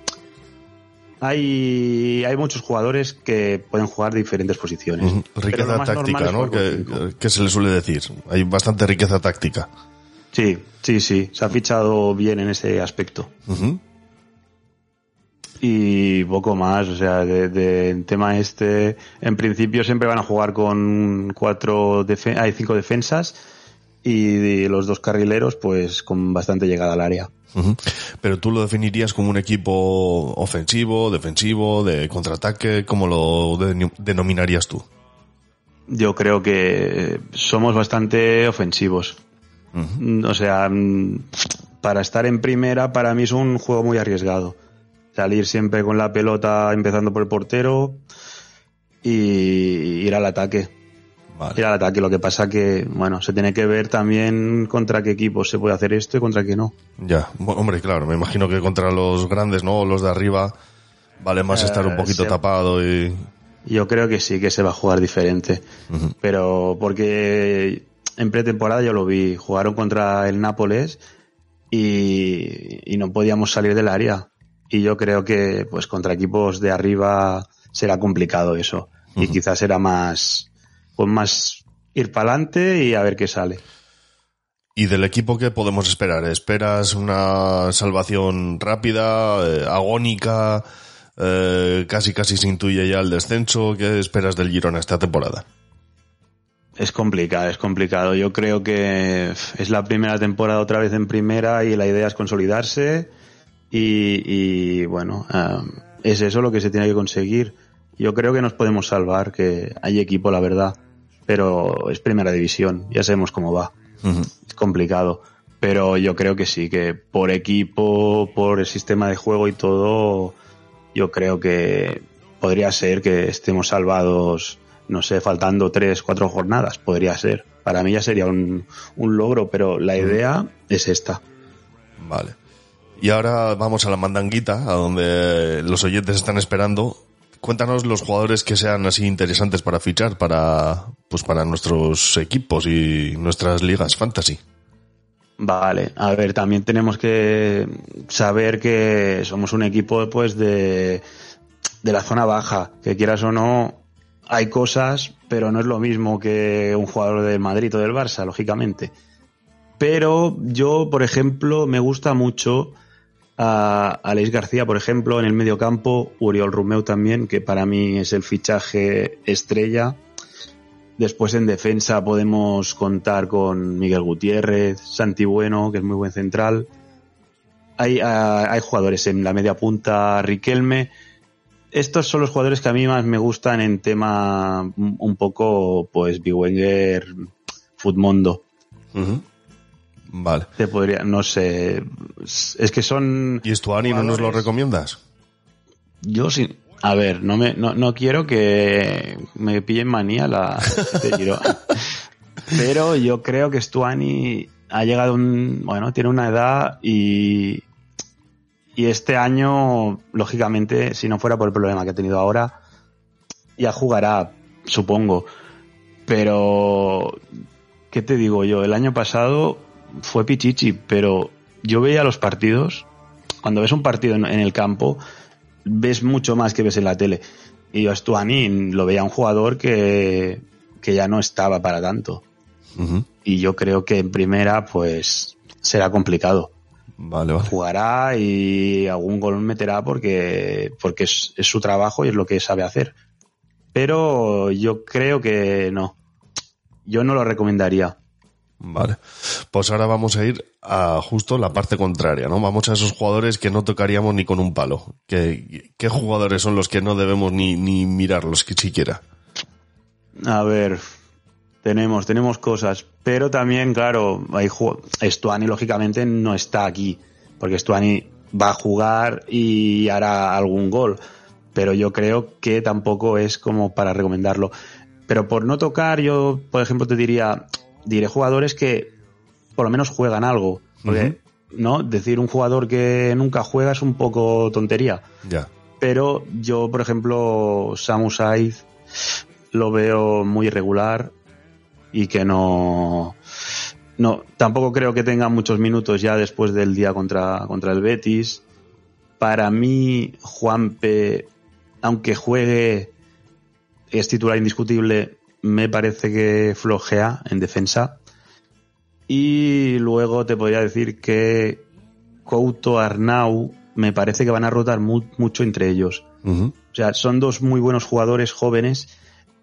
Hay, hay muchos jugadores que pueden jugar diferentes posiciones. Riqueza táctica, ¿no? Que, que se le suele decir. Hay bastante riqueza táctica. Sí, sí, sí. Se ha fichado bien en ese aspecto. Y poco más, o sea, de, tema este, en principio siempre van a jugar con cuatro, defe- hay cinco defensas y los dos carrileros, pues con bastante llegada al área. Pero tú lo definirías como un equipo ofensivo, defensivo, de contraataque, ¿cómo lo de- denominarías tú? Yo creo que somos bastante ofensivos. O sea, para estar en primera, para mí es un juego muy arriesgado. Salir siempre con la pelota empezando por el portero y ir al ataque. Ir al ataque. Lo que pasa que, bueno, se tiene que ver también contra qué equipos se puede hacer esto y contra qué no. Ya, Bueno, hombre, claro, me imagino que contra los grandes, ¿no? Los de arriba, vale más Eh, estar un poquito se- tapado y... Yo creo que sí que se va a jugar diferente. Pero porque en pretemporada yo lo vi, jugaron contra el Nápoles y, y no podíamos salir del área. Y yo creo que pues contra equipos de arriba será complicado eso. Y quizás será más, pues más ir para adelante y a ver qué sale. ¿Y del equipo qué podemos esperar? ¿Esperas una salvación rápida, eh, agónica? eh, casi casi se intuye ya el descenso. ¿Qué esperas del Girona esta temporada? Es complicado, es complicado. Yo creo que es la primera temporada otra vez en primera y la idea es consolidarse y, y, bueno, es eso lo que se tiene que conseguir. Yo creo que nos podemos salvar, que hay equipo, la verdad, pero es primera división, ya sabemos cómo va. Es complicado, pero yo creo que sí, que por equipo, por el sistema de juego y todo, yo creo que podría ser que estemos salvados, no sé, faltando tres, cuatro jornadas, podría ser. Para mí ya sería un, un logro, pero la idea es esta. Vale. Y ahora vamos a la mandanguita, a donde los oyentes están esperando. Cuéntanos los jugadores que sean así interesantes para fichar para, pues para nuestros equipos y nuestras ligas fantasy. Vale, a ver, también tenemos que saber que somos un equipo pues de, de la zona baja, que quieras o no, hay cosas, pero no es lo mismo que un jugador del Madrid o del Barça, lógicamente. Pero yo, por ejemplo, me gusta mucho a Alex García, por ejemplo, en el medio campo, Uriol Rumeu también, que para mí es el fichaje estrella. Después en defensa podemos contar con Miguel Gutiérrez, Santi Bueno, que es muy buen central. Hay, hay jugadores en la media punta, Riquelme. Estos son los jugadores que a mí más me gustan en tema un poco, pues, Biwenger, Futmundo. Vale. Te podría, no sé, es que son... ¿Y Estuani no nos lo recomiendas? Yo sí. A ver, no me, no, no quiero que me pillen manía la este Giro. <laughs> Pero yo creo que Stuani ha llegado a un, bueno, tiene una edad y, y este año, lógicamente, si no fuera por el problema que ha tenido ahora, ya jugará, supongo. Pero, ¿qué te digo yo? El año pasado fue Pichichi, pero yo veía los partidos, cuando ves un partido en, en el campo, ves mucho más que ves en la tele. Y yo a Stuani lo veía un jugador que, que ya no estaba para tanto. Y yo creo que en primera, pues, será complicado. Vale, vale. Jugará y algún gol meterá porque, porque es, es su trabajo y es lo que sabe hacer. Pero yo creo que no. Yo no lo recomendaría. Vale. Pues ahora vamos a ir a justo la parte contraria, ¿no? Vamos a esos jugadores que no tocaríamos ni con un palo. ¿Qué, qué jugadores son los que no debemos ni, ni mirarlos que siquiera? A ver, tenemos, tenemos cosas, pero también, claro, hay Stuani lógicamente no está aquí, porque Stuani va a jugar y hará algún gol, pero yo creo que tampoco es como para recomendarlo. Pero por no tocar, yo, por ejemplo, te diría, diré jugadores que por lo menos juegan algo, porque, ¿no? Decir un jugador que nunca juega es un poco tontería. Ya. Pero yo, por ejemplo, Samu Saiz lo veo muy irregular y que no. No, tampoco creo que tenga muchos minutos ya después del día contra, contra el Betis. Para mí, Juanpe, aunque juegue, es titular indiscutible, me parece que flojea en defensa. Y luego te podría decir que Couto, Arnau, me parece que van a rotar mu- mucho entre ellos. O sea, son dos muy buenos jugadores jóvenes,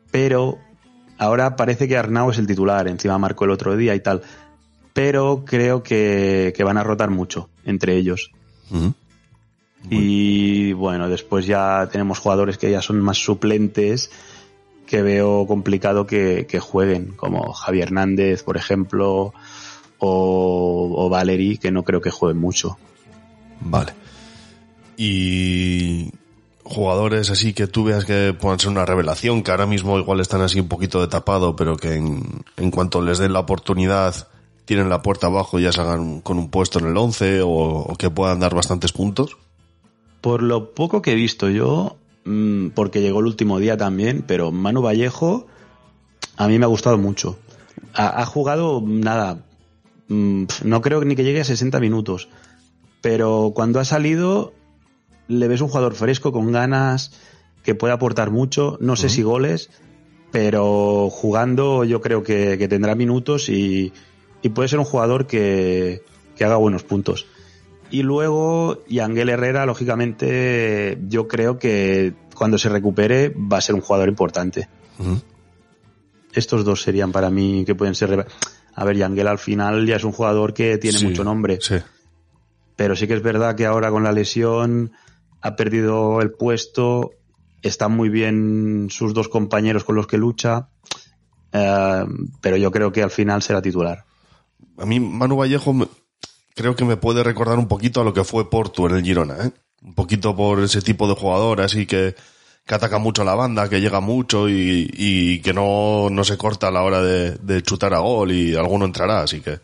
pero ahora parece que Arnau es el titular, encima marcó el otro día y tal. Pero creo que, que van a rotar mucho entre ellos. Y bueno, después ya tenemos jugadores que ya son más suplentes, que veo complicado que, que jueguen, como Javier Hernández, por ejemplo, o, o Valery, que no creo que jueguen mucho. Vale. Y jugadores así que tú veas que puedan ser una revelación, que ahora mismo igual están así un poquito de tapado, pero que en, en cuanto les den la oportunidad tienen la puerta abajo y ya salgan con un puesto en el 11 o, o que puedan dar bastantes puntos. Por lo poco que he visto yo, mm, porque llegó el último día también, pero Manu Vallejo a mí me ha gustado mucho. Ha, ha jugado nada, mm, no creo ni que llegue a 60 minutos, pero cuando ha salido le ves un jugador fresco, con ganas, que puede aportar mucho, no sé si goles, pero jugando yo creo que, que tendrá minutos y, y puede ser un jugador que, que haga buenos puntos. Y luego, Yangel Herrera, lógicamente, yo creo que cuando se recupere va a ser un jugador importante. Estos dos serían para mí que pueden ser. A ver, Yangel al final ya es un jugador que tiene Sí, mucho nombre. Sí. Pero sí que es verdad que ahora con la lesión ha perdido el puesto. Están muy bien sus dos compañeros con los que lucha. eh, pero yo creo que al final será titular. A mí Manu Vallejo creo que me puede recordar un poquito a lo que fue Porto en el Girona, ¿eh? Un poquito por ese tipo de jugador, así que, que ataca mucho a la banda, que llega mucho y, y que no, no se corta a la hora de, de chutar a gol y alguno entrará, así que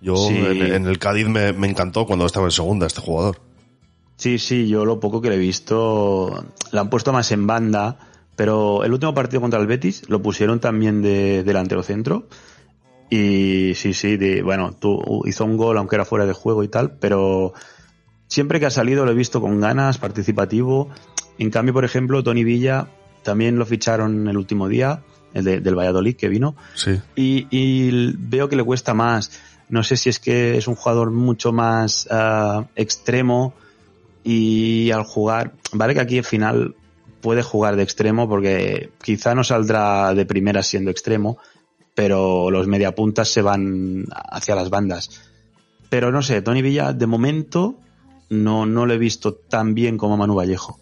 yo Sí. en, en el Cádiz me, me encantó cuando estaba en segunda este jugador. Sí, sí, yo lo poco que le he visto la han puesto más en banda, pero el último partido contra el Betis lo pusieron también de delantero centro. Y sí, sí, de, bueno, tú, hizo un gol aunque era fuera de juego y tal, pero siempre que ha salido lo he visto con ganas, participativo. En cambio, por ejemplo, Tony Villa también lo ficharon el último día, el de- del Valladolid que vino, Sí. y, y veo que le cuesta más. No sé si es que es un jugador mucho más ah, extremo y al jugar, vale que aquí al final puede jugar de extremo porque quizá no saldrá de primera siendo extremo, pero los mediapuntas se van hacia las bandas. Pero no sé, Tony Villa de momento no, no lo he visto tan bien como Manu Vallejo.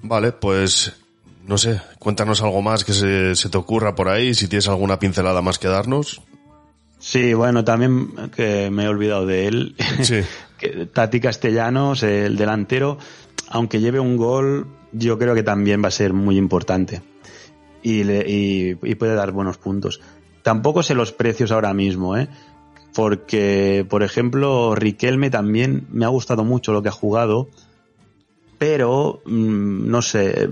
Vale, pues no sé, cuéntanos algo más que se, se te ocurra por ahí, si tienes alguna pincelada más que darnos. Sí, bueno, también que me he olvidado de él. Sí. <laughs> Tati Castellanos, el delantero, aunque lleve un gol, yo creo que también va a ser muy importante. Y, le- y- y puede dar buenos puntos. Tampoco sé los precios ahora mismo, ¿eh? Porque, por ejemplo, Riquelme también me ha gustado mucho lo que ha jugado, pero mm, no sé,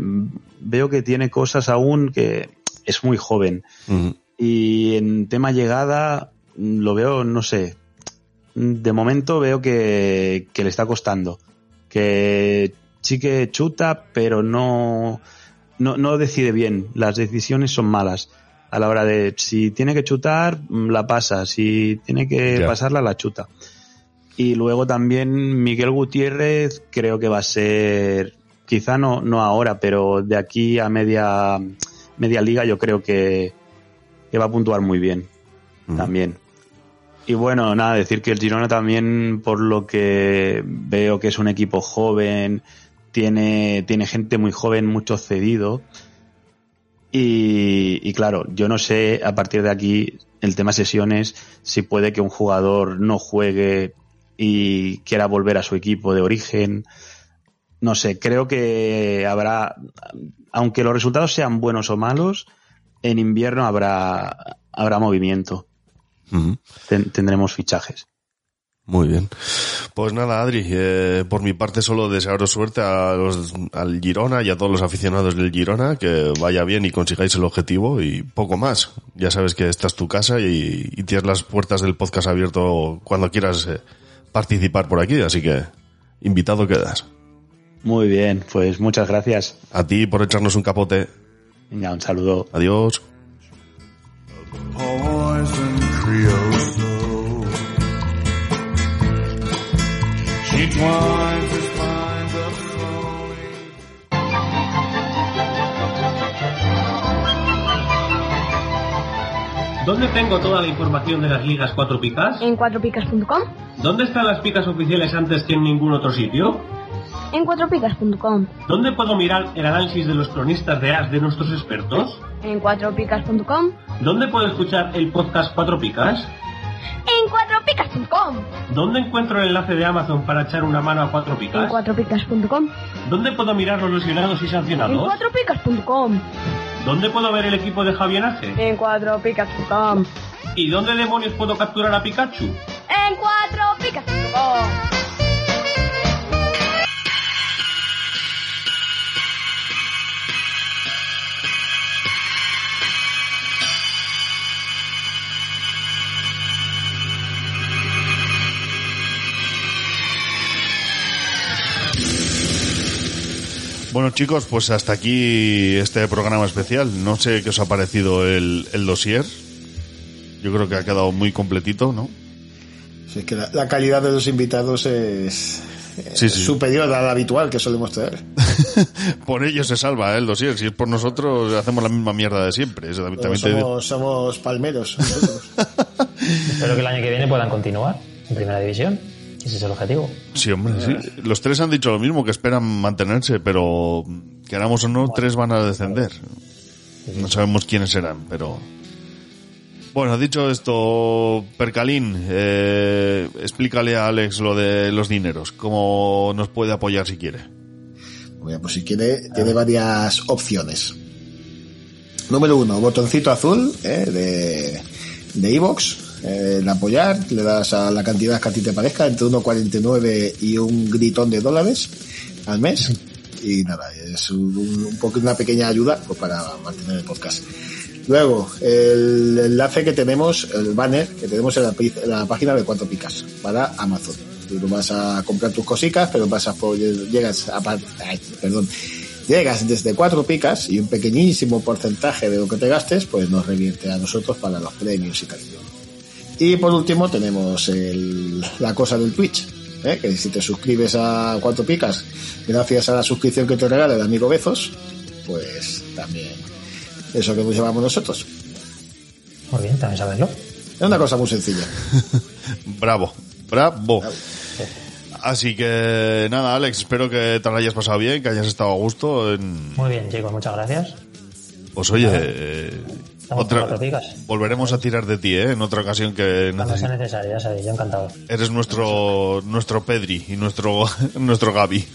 veo que tiene cosas aún que es muy joven. Y en tema llegada, mm, lo veo, no sé. De momento veo que, que le está costando. Que sí que chuta, pero no, no, no decide bien. Las decisiones son malas. A la hora de, si tiene que chutar, mm, la pasa. Si tiene que pasarla, la chuta. Y luego también Miguel Gutiérrez creo que va a ser, quizá no, no ahora, pero de aquí a media, media liga yo creo que, que va a puntuar muy bien también. Y bueno, nada, decir que el Girona también, por lo que veo que es un equipo joven, tiene, tiene gente muy joven, mucho cedido. Y, y claro, yo no sé a partir de aquí el tema sesiones si puede que un jugador no juegue y quiera volver a su equipo de origen. No sé, creo que habrá, aunque los resultados sean buenos o malos, en invierno habrá, habrá movimiento. Ten- tendremos fichajes. Muy bien. Pues nada, Adri, eh, por mi parte solo desearos suerte a los, al Girona y a todos los aficionados del Girona, que vaya bien y consigáis el objetivo y poco más. Ya sabes que esta es tu casa y, y tienes las puertas del podcast abierto cuando quieras eh, participar por aquí, así que invitado quedas. Muy bien, pues muchas gracias. A ti por echarnos un capote. Venga, un saludo. Adiós. ¿Dónde tengo toda la información de las ligas 4 picas? En cuatropicas.com. ¿Dónde están las picas oficiales antes que en ningún otro sitio? En cuatropicas.com. ¿Dónde puedo mirar el análisis de los cronistas de as de nuestros expertos? En cuatropicas.com. ¿Dónde puedo escuchar el podcast 4 picas? En cuatropicas.com. ¿Dónde encuentro el enlace de Amazon para echar una mano a 4 En picas? cuatropicas.com. ¿Dónde puedo mirar los lesionados y En sancionados? cuatropicas.com. ¿Dónde puedo ver el equipo de Javier Ace? En cuatropicas.com. ¿Y dónde demonios puedo capturar a Pikachu? En cuatropicas.com. Bueno chicos, pues hasta aquí este programa especial. No sé qué os ha parecido el, el dossier. Yo creo que ha quedado muy completito, ¿no? Sí, es que la, la calidad de los invitados es, Sí, es sí. superior a la habitual que solemos traer. <laughs> Por ello se salva ¿eh? el dossier. Si es por nosotros, hacemos la misma mierda de siempre. Somos, somos palmeros. nosotros. <laughs> Espero que el año que viene puedan continuar en primera división. Ese es el objetivo. Sí, hombre, sí. Los tres han dicho lo mismo, que esperan mantenerse, pero queramos o no, tres van a descender. No sabemos quiénes serán, pero... Bueno, dicho esto, Percalín, eh, explícale a Alex lo de los dineros, cómo nos puede apoyar si quiere. Bueno, pues si quiere, tiene varias opciones. Número uno, botoncito azul eh, de de iVox, eh, en apoyar, le das a la cantidad que a ti te parezca, entre 1,49 y un gritón de dólares al mes. Y nada, es un, poco una pequeña ayuda pues, para mantener el podcast. Luego, el enlace que tenemos, el banner que tenemos en la, página de Cuatro Picas para Amazon. Tú vas a comprar tus cositas, pero vas a llegas a ay, perdón, llegas desde cuatro picas y un pequeñísimo porcentaje de lo que te gastes, pues nos revierte a nosotros para los premios y tal. Y por último tenemos el- la cosa del Twitch, ¿eh? que si te suscribes a cuatro picas, gracias a la suscripción que te regala el amigo Bezos, pues también eso que nos llevamos nosotros. Muy bien, también saberlo. Es una cosa muy sencilla. <laughs> Bravo, bravo. Así que nada, Alex, espero que te lo hayas pasado bien, que hayas estado a gusto. En... Muy bien, chicos, muchas gracias. Pues oye, eh, Estamos picas. volveremos a tirar de ti, ¿eh? En otra ocasión que Cuando sea necesario, ya sabéis, yo encantado. Eres nuestro, nuestro Pedri y nuestro, <laughs> nuestro Gaby.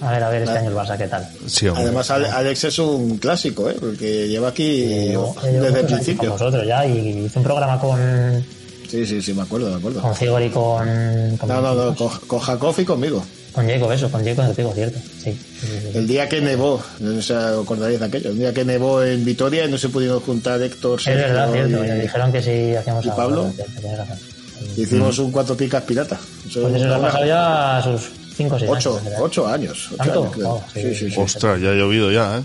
A ver, a ver este año el Barça, ¿qué tal? Sí. Además, Ale- Alex es un clásico, ¿eh? porque lleva aquí Llevo- llevo desde el años principio. Con vosotros ya, y hice un programa con, Sí, sí, sí, me acuerdo, me acuerdo. con Cigor y con. con No, no, no, con, con Jacob y conmigo. Con Jacob, eso, con Jacob contigo, cierto. Sí. El día que nevó, no sé si acordaréis de aquello, el día que nevó en Vitoria y no se pudieron juntar Héctor, Es verdad, cierto. y- dijeron que sí hacíamos ¿Y algo, Pablo? razón. hicimos un cuatro picas pirata. Eso Pues eso le ha pasado ya a sus 5 o 6 ocho, años. ¿verdad? ocho años. ocho ¿Tanto? años, creo. Oh, sí, sí, sí, sí. Ostras, ya ha llovido ya, ¿eh?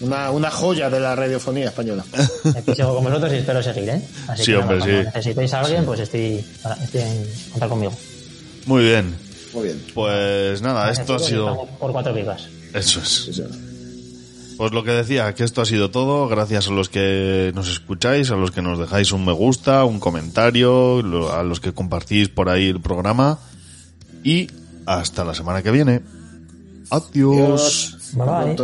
Una, una joya de la radiofonía española. <laughs> Aquí sigo con vosotros y espero seguir, ¿eh? Así Sí, que hombre, cuando sí. necesitéis a alguien, pues estoy, estoy en contar conmigo. Muy bien. Muy bien. Pues nada, Gracias, esto ha sido... Por cuatro picas. Eso es. Pues lo que decía, que esto ha sido todo. Gracias a los que nos escucháis, a los que nos dejáis un me gusta, un comentario, a los que compartís por ahí el programa. Y hasta la semana que viene. Adiós. Bye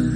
bye.